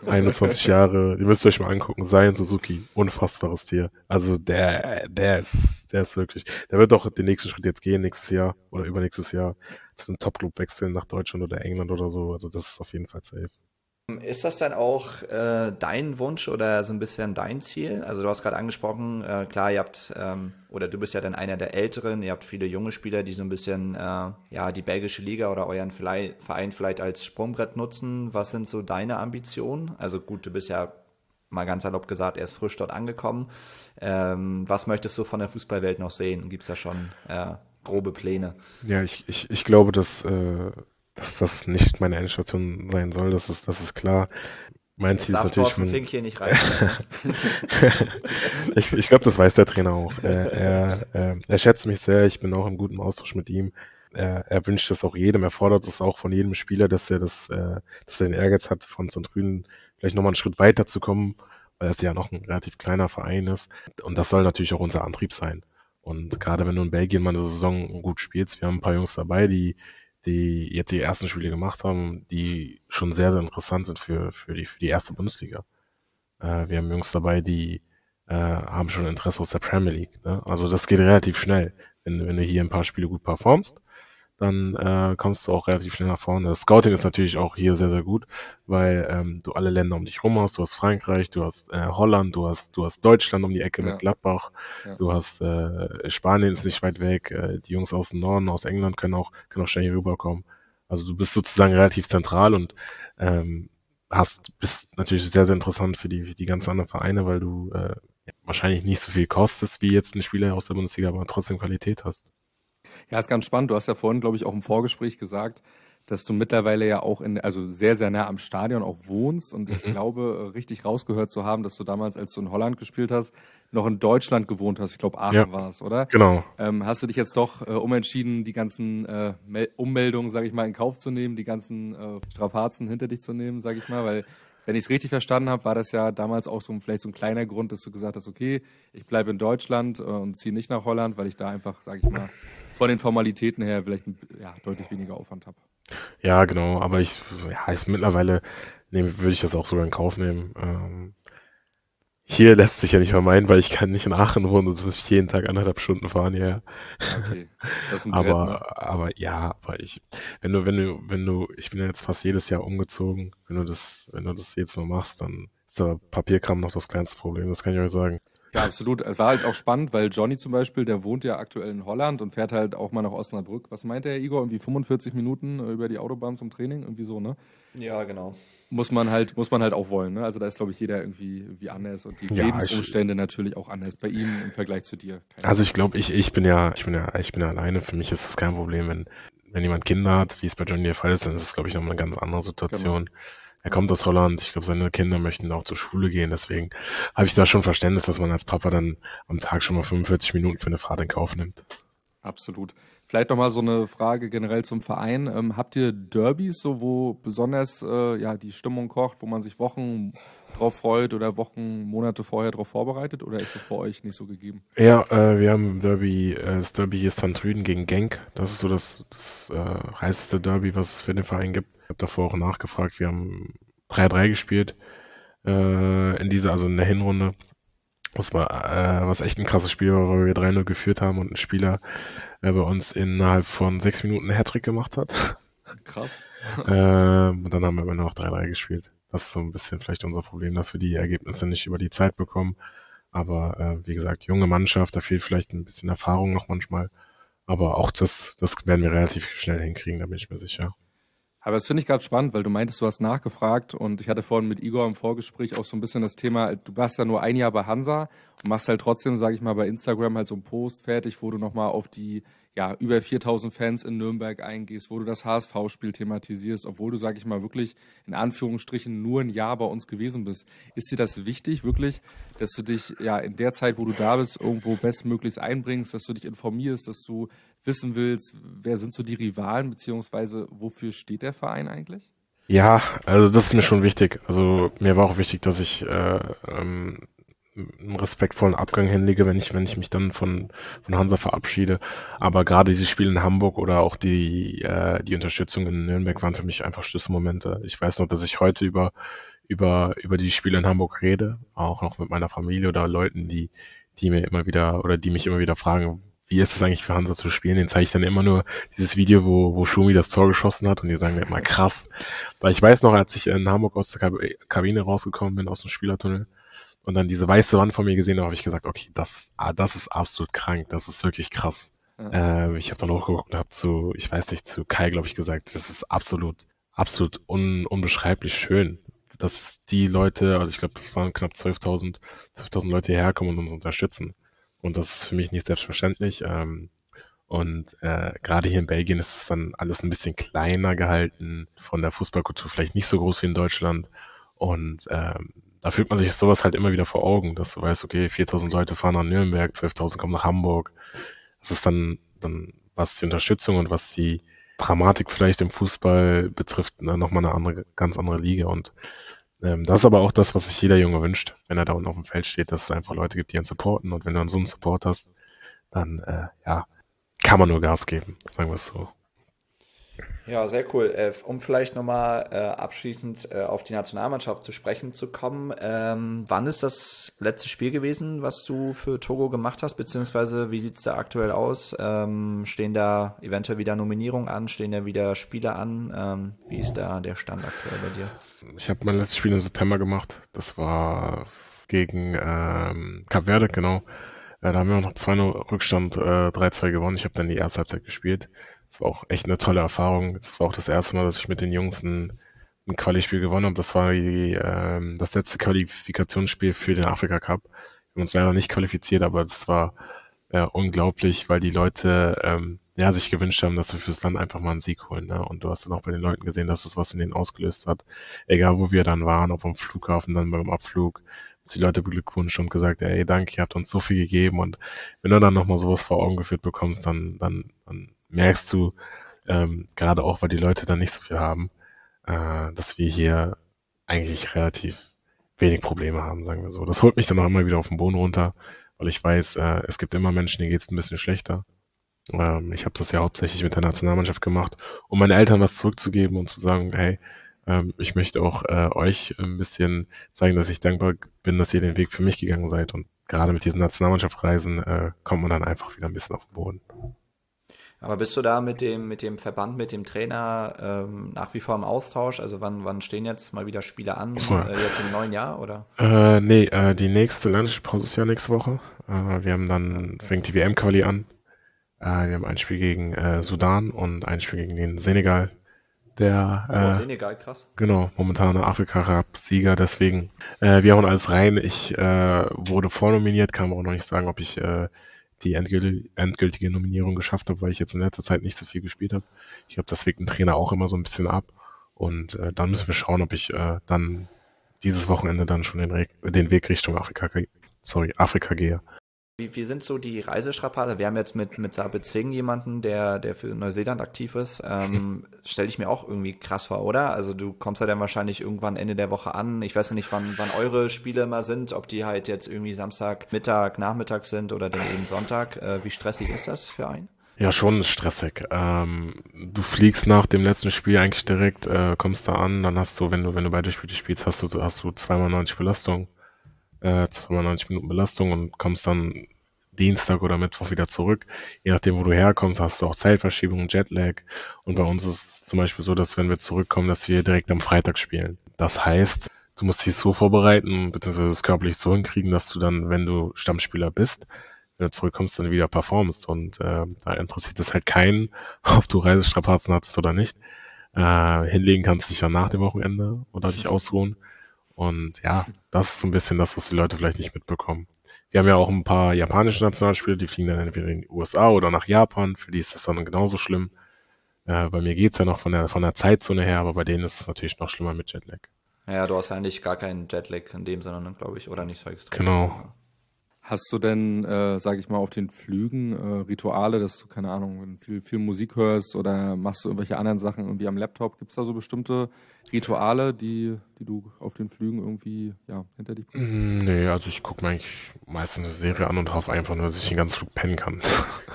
21 Jahre. Ihr müsst euch mal angucken, Zion Suzuki, unfassbares Tier. Also der, der ist, der ist wirklich, der wird doch den nächsten Schritt jetzt gehen, nächstes Jahr oder übernächstes Jahr zu einem Top-Club wechseln nach Deutschland oder England oder so. Also das ist auf jeden Fall safe. Ist das dann auch äh, dein Wunsch oder so ein bisschen dein Ziel? Also du hast gerade angesprochen, äh, klar, ihr habt, ähm, oder du bist ja dann einer der Älteren, ihr habt viele junge Spieler, die so ein bisschen äh, ja, die belgische Liga oder euren Verein vielleicht als Sprungbrett nutzen. Was sind so deine Ambitionen? Also gut, du bist ja mal ganz salopp gesagt erst frisch dort angekommen. Ähm, was möchtest du von der Fußballwelt noch sehen? Gibt es da schon äh, grobe Pläne? Ja, ich, ich, ich glaube, dass äh, dass das nicht meine Endstation sein soll, das ist, das ist klar. Mein Ziel ist natürlich. Thorsten Fink hier nicht rein. ich ich glaube, das weiß der Trainer auch. Er, er, er, er schätzt mich sehr, ich bin auch im guten Austausch mit ihm. Er, er wünscht das auch jedem, er fordert es auch von jedem Spieler, dass er das, äh, dass er den Ehrgeiz hat, von Zentrünen vielleicht nochmal einen Schritt weiter zu kommen, weil es ja noch ein relativ kleiner Verein ist. Und das soll natürlich auch unser Antrieb sein. Und gerade wenn du in Belgien mal eine Saison gut spielst, wir haben ein paar Jungs dabei, die, die jetzt die ersten Spiele gemacht haben, die schon sehr, sehr interessant sind für, für, die, für die erste Bundesliga. Äh, wir haben Jungs dabei, die äh, haben schon Interesse aus der Premier League. Ne? Also das geht relativ schnell, wenn, wenn du hier ein paar Spiele gut performst dann äh, kommst du auch relativ schnell nach vorne. Das Scouting ist natürlich auch hier sehr, sehr gut, weil ähm, du alle Länder um dich rum hast. Du hast Frankreich, du hast äh, Holland, du hast, du hast Deutschland um die Ecke ja. mit Gladbach, ja. du hast äh, Spanien ist nicht weit weg, äh, die Jungs aus dem Norden, aus England können auch, können auch schnell hier rüberkommen. Also du bist sozusagen relativ zentral und ähm, hast, bist natürlich sehr, sehr interessant für die, für die ganz anderen Vereine, weil du äh, wahrscheinlich nicht so viel kostest wie jetzt ein Spieler aus der Bundesliga, aber trotzdem Qualität hast. Ja, ist ganz spannend. Du hast ja vorhin, glaube ich, auch im Vorgespräch gesagt, dass du mittlerweile ja auch in, also sehr, sehr nah am Stadion auch wohnst und ich mhm. glaube, richtig rausgehört zu haben, dass du damals, als du in Holland gespielt hast, noch in Deutschland gewohnt hast. Ich glaube, Aachen ja, war es, oder? Genau. Ähm, hast du dich jetzt doch äh, umentschieden, die ganzen äh, Ummeldungen, sage ich mal, in Kauf zu nehmen, die ganzen äh, Strapazen hinter dich zu nehmen, sage ich mal, weil wenn ich es richtig verstanden habe, war das ja damals auch so vielleicht so ein kleiner Grund, dass du gesagt hast, okay, ich bleibe in Deutschland äh, und ziehe nicht nach Holland, weil ich da einfach, sage ich mal, von den Formalitäten her vielleicht ja, deutlich weniger Aufwand habe. Ja, genau, aber ich, ja, ich mittlerweile nehm, würde ich das auch sogar in Kauf nehmen. Ähm, hier lässt sich ja nicht vermeiden, weil ich kann nicht in Aachen wohnen, sonst muss ich jeden Tag anderthalb Stunden fahren hierher. Okay. Das ist ein aber, Brett, ne? aber ja, aber ich, wenn du, wenn du, wenn du, ich bin ja jetzt fast jedes Jahr umgezogen, wenn du das, wenn du das jetzt mal machst, dann ist der Papierkram noch das kleinste Problem, das kann ich euch sagen. Ja, absolut. Es war halt auch spannend, weil Johnny zum Beispiel, der wohnt ja aktuell in Holland und fährt halt auch mal nach Osnabrück. Was meint der Igor? Irgendwie 45 Minuten über die Autobahn zum Training? Irgendwie so, ne? Ja, genau muss man halt, muss man halt auch wollen. Ne? Also da ist, glaube ich, jeder irgendwie wie anders und die ja, Lebensumstände ich, natürlich auch anders bei ihm im Vergleich zu dir. Keine also ich glaube, ich, ich bin ja, ich bin ja, ich bin ja alleine. Für mich ist das kein Problem, wenn, wenn jemand Kinder hat, wie es bei Johnny der Fall ist, dann ist es, glaube ich, nochmal eine ganz andere Situation. Genau. Er kommt aus Holland, ich glaube, seine Kinder möchten auch zur Schule gehen, deswegen habe ich da schon Verständnis, dass man als Papa dann am Tag schon mal 45 Minuten für eine Fahrt in Kauf nimmt. Absolut. Vielleicht nochmal so eine Frage generell zum Verein. Ähm, habt ihr Derbys, so wo besonders äh, ja, die Stimmung kocht, wo man sich Wochen drauf freut oder Wochen, Monate vorher darauf vorbereitet oder ist das bei euch nicht so gegeben? Ja, äh, wir haben Derby, äh, das Derby hier ist Trüden gegen Genk. Das ist so das, das äh, heißeste Derby, was es für den Verein gibt. Ich habe davor auch nachgefragt. Wir haben 3-3 gespielt äh, in dieser, also in der Hinrunde. Das war, äh, was echt ein krasses Spiel war, weil wir 3-0 geführt haben und ein Spieler äh, bei uns innerhalb von sechs Minuten einen Hattrick gemacht hat. Krass. äh, und dann haben wir immer noch 3-3 gespielt. Das ist so ein bisschen vielleicht unser Problem, dass wir die Ergebnisse nicht über die Zeit bekommen. Aber äh, wie gesagt, junge Mannschaft, da fehlt vielleicht ein bisschen Erfahrung noch manchmal. Aber auch das, das werden wir relativ schnell hinkriegen, da bin ich mir sicher. Aber das finde ich gerade spannend, weil du meintest, du hast nachgefragt und ich hatte vorhin mit Igor im Vorgespräch auch so ein bisschen das Thema, du warst ja nur ein Jahr bei Hansa und machst halt trotzdem, sage ich mal, bei Instagram halt so einen Post fertig, wo du nochmal auf die ja, über 4000 Fans in Nürnberg eingehst, wo du das HSV-Spiel thematisierst, obwohl du, sage ich mal, wirklich in Anführungsstrichen nur ein Jahr bei uns gewesen bist. Ist dir das wichtig, wirklich, dass du dich ja in der Zeit, wo du da bist, irgendwo bestmöglichst einbringst, dass du dich informierst, dass du wissen willst, wer sind so die Rivalen, beziehungsweise wofür steht der Verein eigentlich? Ja, also das ist mir schon wichtig. Also mir war auch wichtig, dass ich äh, ähm, einen respektvollen Abgang hinlege, wenn ich, wenn ich mich dann von, von Hansa verabschiede. Aber gerade diese Spiele in Hamburg oder auch die, äh, die Unterstützung in Nürnberg waren für mich einfach Schlüsselmomente. Ich weiß noch, dass ich heute über, über, über die Spiele in Hamburg rede, auch noch mit meiner Familie oder Leuten, die, die mir immer wieder oder die mich immer wieder fragen, wie ist es eigentlich für Hansa zu spielen? Den zeige ich dann immer nur dieses Video, wo, wo Schumi das Tor geschossen hat und die sagen immer krass. Weil ich weiß noch, als ich in Hamburg aus der Kabine rausgekommen bin, aus dem Spielertunnel und dann diese weiße Wand vor mir gesehen habe, habe ich gesagt, okay, das, ah, das ist absolut krank, das ist wirklich krass. Ja. Äh, ich habe dann hochgeguckt und habe zu, ich weiß nicht, zu Kai, glaube ich, gesagt, das ist absolut, absolut un, unbeschreiblich schön, dass die Leute, also ich glaube, es waren knapp 12.000 12.000 Leute hierher kommen und uns unterstützen. Und das ist für mich nicht selbstverständlich. Ähm, und äh, gerade hier in Belgien ist es dann alles ein bisschen kleiner gehalten, von der Fußballkultur vielleicht nicht so groß wie in Deutschland. Und ähm, da fühlt man sich sowas halt immer wieder vor Augen, dass du weißt, okay, 4000 Leute fahren nach Nürnberg, 12.000 kommen nach Hamburg. Das ist dann, dann, was die Unterstützung und was die Dramatik vielleicht im Fußball betrifft, nochmal eine andere, ganz andere Liga. Und ähm, das ist aber auch das, was sich jeder Junge wünscht, wenn er da unten auf dem Feld steht, dass es einfach Leute gibt, die ihn supporten. Und wenn du dann so einen Support hast, dann äh, ja, kann man nur Gas geben, sagen wir es so. Ja, sehr cool. Äh, um vielleicht nochmal äh, abschließend äh, auf die Nationalmannschaft zu sprechen zu kommen. Ähm, wann ist das letzte Spiel gewesen, was du für Togo gemacht hast? Beziehungsweise wie sieht es da aktuell aus? Ähm, stehen da eventuell wieder Nominierungen an? Stehen da wieder Spiele an? Ähm, wie ist da der Stand aktuell bei dir? Ich habe mein letztes Spiel im September gemacht. Das war gegen ähm, Cap Verde, genau. Da haben wir noch 2-0 Rückstand, äh, 3-2 gewonnen. Ich habe dann die erste Halbzeit gespielt. Das war auch echt eine tolle Erfahrung. Das war auch das erste Mal, dass ich mit den Jungs ein, ein Quali-Spiel gewonnen habe. Das war die, ähm, das letzte Qualifikationsspiel für den Afrika Cup. Wir haben uns leider nicht qualifiziert, aber es war äh, unglaublich, weil die Leute ähm, ja, sich gewünscht haben, dass wir fürs Land einfach mal einen Sieg holen. Ne? Und du hast dann auch bei den Leuten gesehen, dass das was in denen ausgelöst hat. Egal, wo wir dann waren, ob am Flughafen, dann beim Abflug, die Leute beglückwünscht und gesagt, ey, danke, ihr habt uns so viel gegeben. Und wenn du dann nochmal sowas vor Augen geführt bekommst, dann, dann, dann merkst du, ähm, gerade auch, weil die Leute dann nicht so viel haben, äh, dass wir hier eigentlich relativ wenig Probleme haben, sagen wir so. Das holt mich dann auch immer wieder auf den Boden runter, weil ich weiß, äh, es gibt immer Menschen, denen geht es ein bisschen schlechter. Ähm, ich habe das ja hauptsächlich mit der Nationalmannschaft gemacht, um meinen Eltern was zurückzugeben und zu sagen, hey, ähm, ich möchte auch äh, euch ein bisschen zeigen, dass ich dankbar bin, dass ihr den Weg für mich gegangen seid. Und gerade mit diesen Nationalmannschaftsreisen äh, kommt man dann einfach wieder ein bisschen auf den Boden. Aber bist du da mit dem, mit dem Verband, mit dem Trainer ähm, nach wie vor im Austausch? Also wann, wann stehen jetzt mal wieder Spiele an? Äh, jetzt im neuen Jahr oder? Äh, nee, äh, die nächste Landespause ist ja nächste Woche. Äh, wir haben dann, fängt die WM-Quali an. Äh, wir haben ein Spiel gegen äh, Sudan und ein Spiel gegen den Senegal. Der, oh, Senegal, krass. Genau, momentaner Afrika-Cup-Sieger, deswegen. Wir hauen alles rein. Ich wurde vornominiert, kann aber auch noch nicht sagen, ob ich die endgültige Nominierung geschafft habe, weil ich jetzt in letzter Zeit nicht so viel gespielt habe. Ich glaube, das wägt ein Trainer auch immer so ein bisschen ab. Und äh, dann müssen wir schauen, ob ich äh, dann dieses Wochenende dann schon den, Re den Weg Richtung Afrika, sorry, Afrika gehe. Wie, wie sind so die Reisestrapaze? Wir haben jetzt mit, mit Sabit Singh jemanden, der, der für Neuseeland aktiv ist. Ähm, hm. Stelle ich mir auch irgendwie krass vor, oder? Also du kommst ja dann wahrscheinlich irgendwann Ende der Woche an. Ich weiß ja nicht, wann, wann eure Spiele immer sind, ob die halt jetzt irgendwie Samstag, Mittag, Nachmittag sind oder dann eben Sonntag. Äh, wie stressig ist das für einen? Ja, schon stressig. Ähm, du fliegst nach dem letzten Spiel eigentlich direkt, äh, kommst da an, dann hast du, wenn du, wenn du beide Spiele spielst, hast du, hast du zweimal 90 Belastung äh, 92 Minuten Belastung und kommst dann Dienstag oder Mittwoch wieder zurück. Je nachdem, wo du herkommst, hast du auch Zeitverschiebung, Jetlag. Und bei uns ist es zum Beispiel so, dass wenn wir zurückkommen, dass wir direkt am Freitag spielen. Das heißt, du musst dich so vorbereiten, beziehungsweise es körperlich so hinkriegen, dass du dann, wenn du Stammspieler bist, wenn du zurückkommst, dann wieder performst. Und äh, da interessiert es halt keinen, ob du Reisestrapazen hattest oder nicht. Äh, hinlegen kannst du dich dann nach dem Wochenende oder dich ausruhen. Und ja, das ist so ein bisschen das, was die Leute vielleicht nicht mitbekommen. Wir haben ja auch ein paar japanische Nationalspieler, die fliegen dann entweder in die USA oder nach Japan. Für die ist das dann genauso schlimm. Äh, bei mir geht's ja noch von der, von der Zeitzone her, aber bei denen ist es natürlich noch schlimmer mit Jetlag. Ja, du hast eigentlich gar keinen Jetlag in dem Sinne, glaube ich, oder nicht so extrem. Genau. Hast du denn, äh, sage ich mal, auf den Flügen äh, Rituale, dass du, keine Ahnung, viel, viel Musik hörst oder machst du irgendwelche anderen Sachen irgendwie am Laptop? Gibt es da so bestimmte Rituale, die, die du auf den Flügen irgendwie ja, hinter dich bringst? Mm, nee, also ich gucke mir eigentlich meistens eine Serie an und hoffe einfach nur, dass ich den ganzen Flug pennen kann.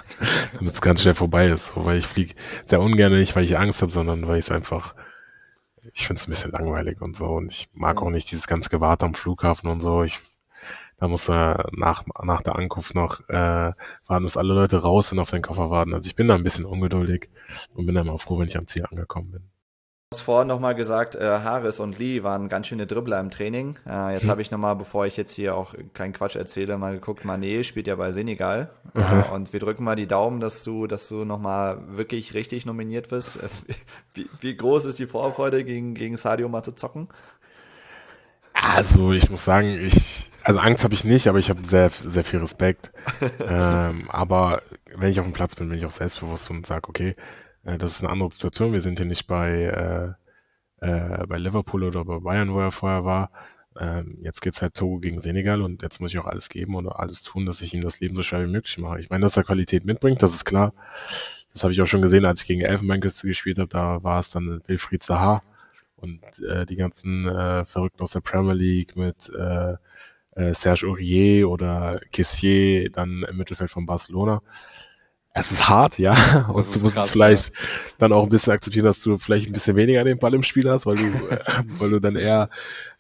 Damit es ganz schnell vorbei ist. So, weil ich fliege sehr ungern, nicht weil ich Angst habe, sondern weil ich es einfach, ich finde es ein bisschen langweilig und so. Und ich mag auch nicht dieses ganze Gewarte am Flughafen und so. Ich da muss er nach, nach der Ankunft noch äh, warten, dass alle Leute raus sind, auf den Koffer warten. Also ich bin da ein bisschen ungeduldig und bin dann mal froh, wenn ich am Ziel angekommen bin. Du hast vorhin nochmal gesagt, äh, Harris und Lee waren ganz schöne Dribbler im Training. Äh, jetzt hm. habe ich nochmal, bevor ich jetzt hier auch keinen Quatsch erzähle, mal geguckt, Mané spielt ja bei Senegal. Äh, und wir drücken mal die Daumen, dass du, dass du nochmal wirklich richtig nominiert wirst. wie, wie, groß ist die Vorfreude, gegen, gegen Sadio mal zu zocken? Also ich muss sagen, ich also Angst habe ich nicht, aber ich habe sehr, sehr viel Respekt. ähm, aber wenn ich auf dem Platz bin, bin ich auch selbstbewusst und sage, okay, äh, das ist eine andere Situation. Wir sind hier nicht bei, äh, äh, bei Liverpool oder bei Bayern, wo er vorher war. Ähm, jetzt geht's halt Togo gegen Senegal und jetzt muss ich auch alles geben und alles tun, dass ich ihm das Leben so schwer wie möglich mache. Ich meine, dass er Qualität mitbringt, das ist klar. Das habe ich auch schon gesehen, als ich gegen Elfenbeinküste gespielt habe. Da war es dann Wilfried Zaha und äh, die ganzen äh, Verrückten aus der Premier League mit äh, äh, Serge Aurier oder Kessier dann im Mittelfeld von Barcelona. Es ist hart, ja. Und du musst krass, vielleicht ja. dann auch ein bisschen akzeptieren, dass du vielleicht ein bisschen weniger den Ball im Spiel hast, weil du, äh, weil du dann eher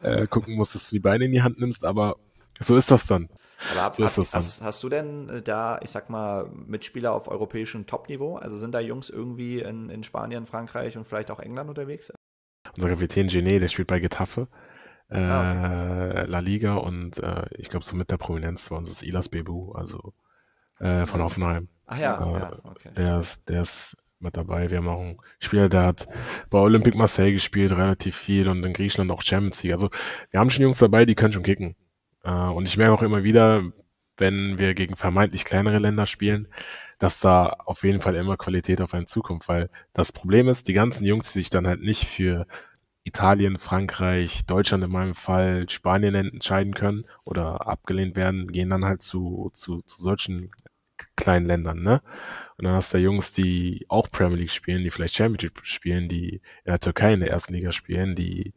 äh, gucken musst, dass du die Beine in die Hand nimmst. Aber so ist das dann. Aber hab, so hab, das hast, hast, du denn äh, da, ich sag mal, Mitspieler auf europäischem Topniveau? Also sind da Jungs irgendwie in, in Spanien, Frankreich und vielleicht auch England unterwegs? Unser Kapitän Genet, der spielt bei Getafe äh, ah, okay. La Liga und äh, ich glaube, so mit der Prominenz bei uns ist Ilas Bebu, also äh, von Hoffenheim. Ach ja, äh, ja okay. Der ist, der ist mit dabei. Wir haben auch einen Spieler, der hat bei Olympique Marseille gespielt, relativ viel und in Griechenland auch Champions League. Also wir haben schon Jungs dabei, die können schon kicken. Äh, und ich merke auch immer wieder, wenn wir gegen vermeintlich kleinere Länder spielen, dass da auf jeden Fall immer Qualität auf einen zukommt, weil das Problem ist, die ganzen Jungs, die sich dann halt nicht für Italien, Frankreich, Deutschland in meinem Fall, Spanien entscheiden können oder abgelehnt werden, gehen dann halt zu, zu, zu solchen kleinen Ländern, ne? Und dann hast du Jungs, die auch Premier League spielen, die vielleicht Championship spielen, die in der Türkei in der ersten Liga spielen, die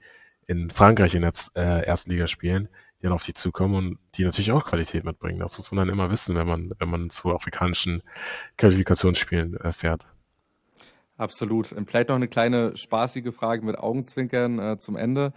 in Frankreich in der äh, ersten Liga spielen, die dann auf die zukommen und die natürlich auch Qualität mitbringen. Das muss man dann immer wissen, wenn man, wenn man zu afrikanischen Qualifikationsspielen äh. Absolut. Und vielleicht noch eine kleine spaßige Frage mit Augenzwinkern äh, zum Ende.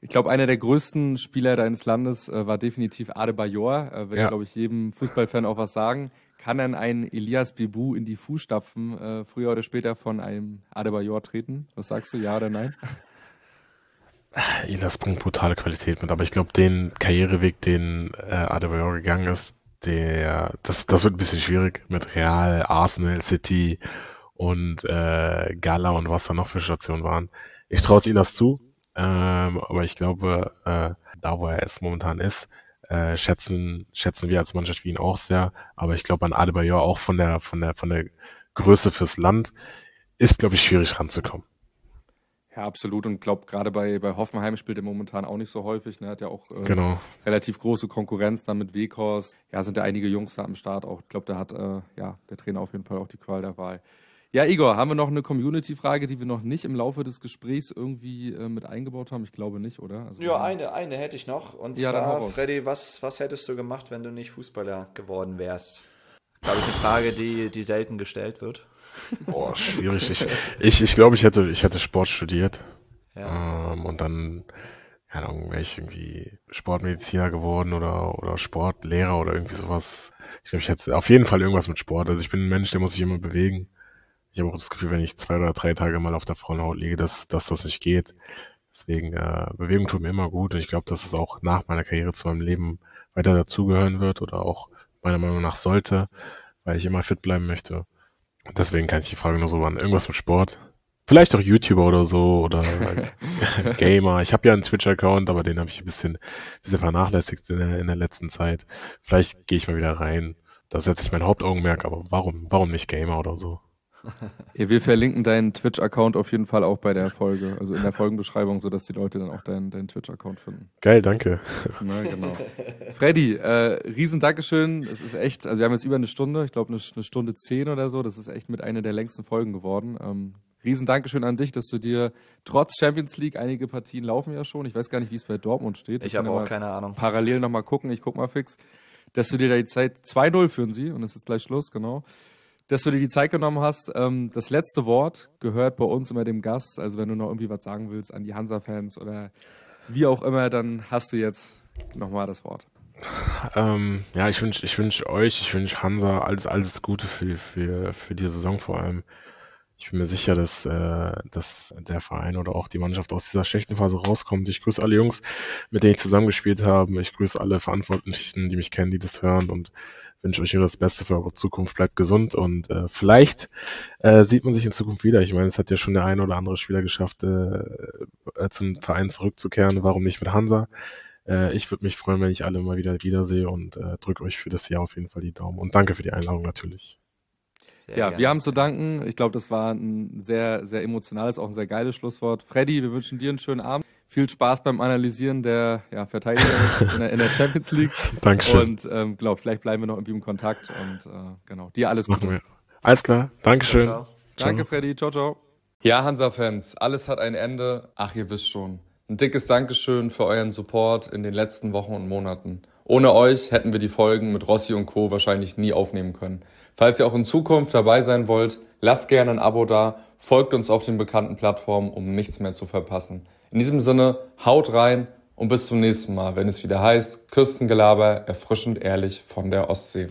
Ich glaube, einer der größten Spieler deines Landes äh, war definitiv Adebayor. Äh, wird, ja. glaube ich, jedem Fußballfan auch was sagen. Kann dann ein Elias Bibu in die Fußstapfen äh, früher oder später von einem Adebayor treten? Was sagst du, ja oder nein? Elias bringt brutale Qualität mit, aber ich glaube, den Karriereweg, den äh, Adebayor gegangen ist, der, das, das wird ein bisschen schwierig mit Real, Arsenal, City und äh, Gala und was da noch für Stationen waren. Ich traue es ihm das zu, ähm, aber ich glaube, äh, da wo er es momentan ist, äh, schätzen, schätzen wir als Mannschaft wie ihn auch sehr. Aber ich glaube an Adebayor auch von der, von der, von der Größe fürs Land ist, glaube ich, schwierig ranzukommen. Ja, absolut. Und ich glaube, gerade bei, bei Hoffenheim spielt er momentan auch nicht so häufig. Er ne? hat ja auch äh, genau. relativ große Konkurrenz dann mit Weghorst. Ja, sind ja einige Jungs da am Start auch. Ich glaube, da hat äh, ja, der Trainer auf jeden Fall auch die Qual der Wahl. Ja, Igor, haben wir noch eine Community-Frage, die wir noch nicht im Laufe des Gesprächs irgendwie äh, mit eingebaut haben? Ich glaube nicht, oder? Also, ja, eine, eine hätte ich noch. Und ja, zwar, Freddy, was, was hättest du gemacht, wenn du nicht Fußballer geworden wärst? Glaube ich, eine Frage, die, die selten gestellt wird. Boah, schwierig. Ich, ich, ich glaube, ich hätte, ich hätte Sport studiert. Ja. Ähm, und dann, keine Ahnung, wäre ich irgendwie Sportmediziner geworden oder, oder Sportlehrer oder irgendwie sowas. Ich glaube, ich hätte auf jeden Fall irgendwas mit Sport. Also ich bin ein Mensch, der muss sich immer bewegen ich habe auch das Gefühl, wenn ich zwei oder drei Tage mal auf der Frauenhaut liege, dass, dass das nicht geht. Deswegen, äh, Bewegung tut mir immer gut und ich glaube, dass es auch nach meiner Karriere zu meinem Leben weiter dazugehören wird oder auch meiner Meinung nach sollte, weil ich immer fit bleiben möchte. Und deswegen kann ich die Frage nur so an irgendwas mit Sport. Vielleicht auch YouTuber oder so oder Gamer. Ich habe ja einen Twitch-Account, aber den habe ich ein bisschen, bisschen vernachlässigt in der, in der letzten Zeit. Vielleicht gehe ich mal wieder rein. Da setze ich mein Hauptaugenmerk, aber warum, warum nicht Gamer oder so? Wir verlinken deinen Twitch-Account auf jeden Fall auch bei der Folge, also in der Folgenbeschreibung, sodass die Leute dann auch deinen, deinen Twitch-Account finden. Geil, danke. Na, genau. Freddy, äh, riesen Dankeschön. Es ist echt, also wir haben jetzt über eine Stunde, ich glaube eine, eine, Stunde zehn oder so. Das ist echt mit einer der längsten Folgen geworden. Ähm, riesen Dankeschön an dich, dass du dir trotz Champions League, einige Partien laufen ja schon. Ich weiß gar nicht, wie es bei Dortmund steht. Ich, ich habe auch keine Ahnung. Parallel nochmal gucken, ich guck mal fix. Dass du dir da die Zeit 2-0 führen sie und es ist gleich Schluss, genau dass du dir die Zeit genommen hast. Ähm, das letzte Wort gehört bei uns immer dem Gast. Also wenn du noch irgendwie was sagen willst an die Hansa-Fans oder wie auch immer, dann hast du jetzt nochmal das Wort. Ähm, ja, ich wünsche ich wünsch euch, ich wünsche Hansa alles, alles Gute für, für, für die Saison vor allem. Ich bin mir sicher, dass, äh, dass der Verein oder auch die Mannschaft aus dieser schlechten Phase rauskommt. Ich grüße alle Jungs, mit denen ich zusammengespielt habe. Ich grüße alle Verantwortlichen, die mich kennen, die das hören und wünsche euch nur das Beste für eure Zukunft. Bleibt gesund und äh, vielleicht äh, sieht man sich in Zukunft wieder. Ich meine, es hat ja schon der eine oder andere Spieler geschafft, äh, äh, zum Verein zurückzukehren. Warum nicht mit Hansa? Äh, ich würde mich freuen, wenn ich alle mal wieder wiedersehe und äh, drücke euch für das Jahr auf jeden Fall die Daumen. Und danke für die Einladung natürlich. Sehr ja, gerne. wir haben zu danken. Ich glaube, das war ein sehr, sehr emotionales, auch ein sehr geiles Schlusswort. Freddy, wir wünschen dir einen schönen Abend viel Spaß beim Analysieren der ja, Verteidiger in, der, in, der, Champions League. Dankeschön. Und ähm, glaub, vielleicht bleiben wir noch irgendwie im Kontakt und äh, genau, dir alles Gute. Wir. Alles klar, Dankeschön. Ciao, ciao. Danke, Freddy. Ciao, ciao. Ja, Hansa-Fans, alles hat ein Ende. Ach, ihr wisst schon. Ein dickes Dankeschön für euren Support in den letzten Wochen und Monaten. Ohne euch hätten wir die Folgen mit Rossi und Co. wahrscheinlich nie aufnehmen können. Falls ihr auch in Zukunft dabei sein wollt, lasst gerne ein Abo da, folgt uns auf den bekannten Plattformen, um nichts mehr zu verpassen. In diesem Sinne, haut rein und bis zum nächsten Mal, wenn es wieder heißt, Küstengelaber, erfrischend ehrlich von der Ostsee.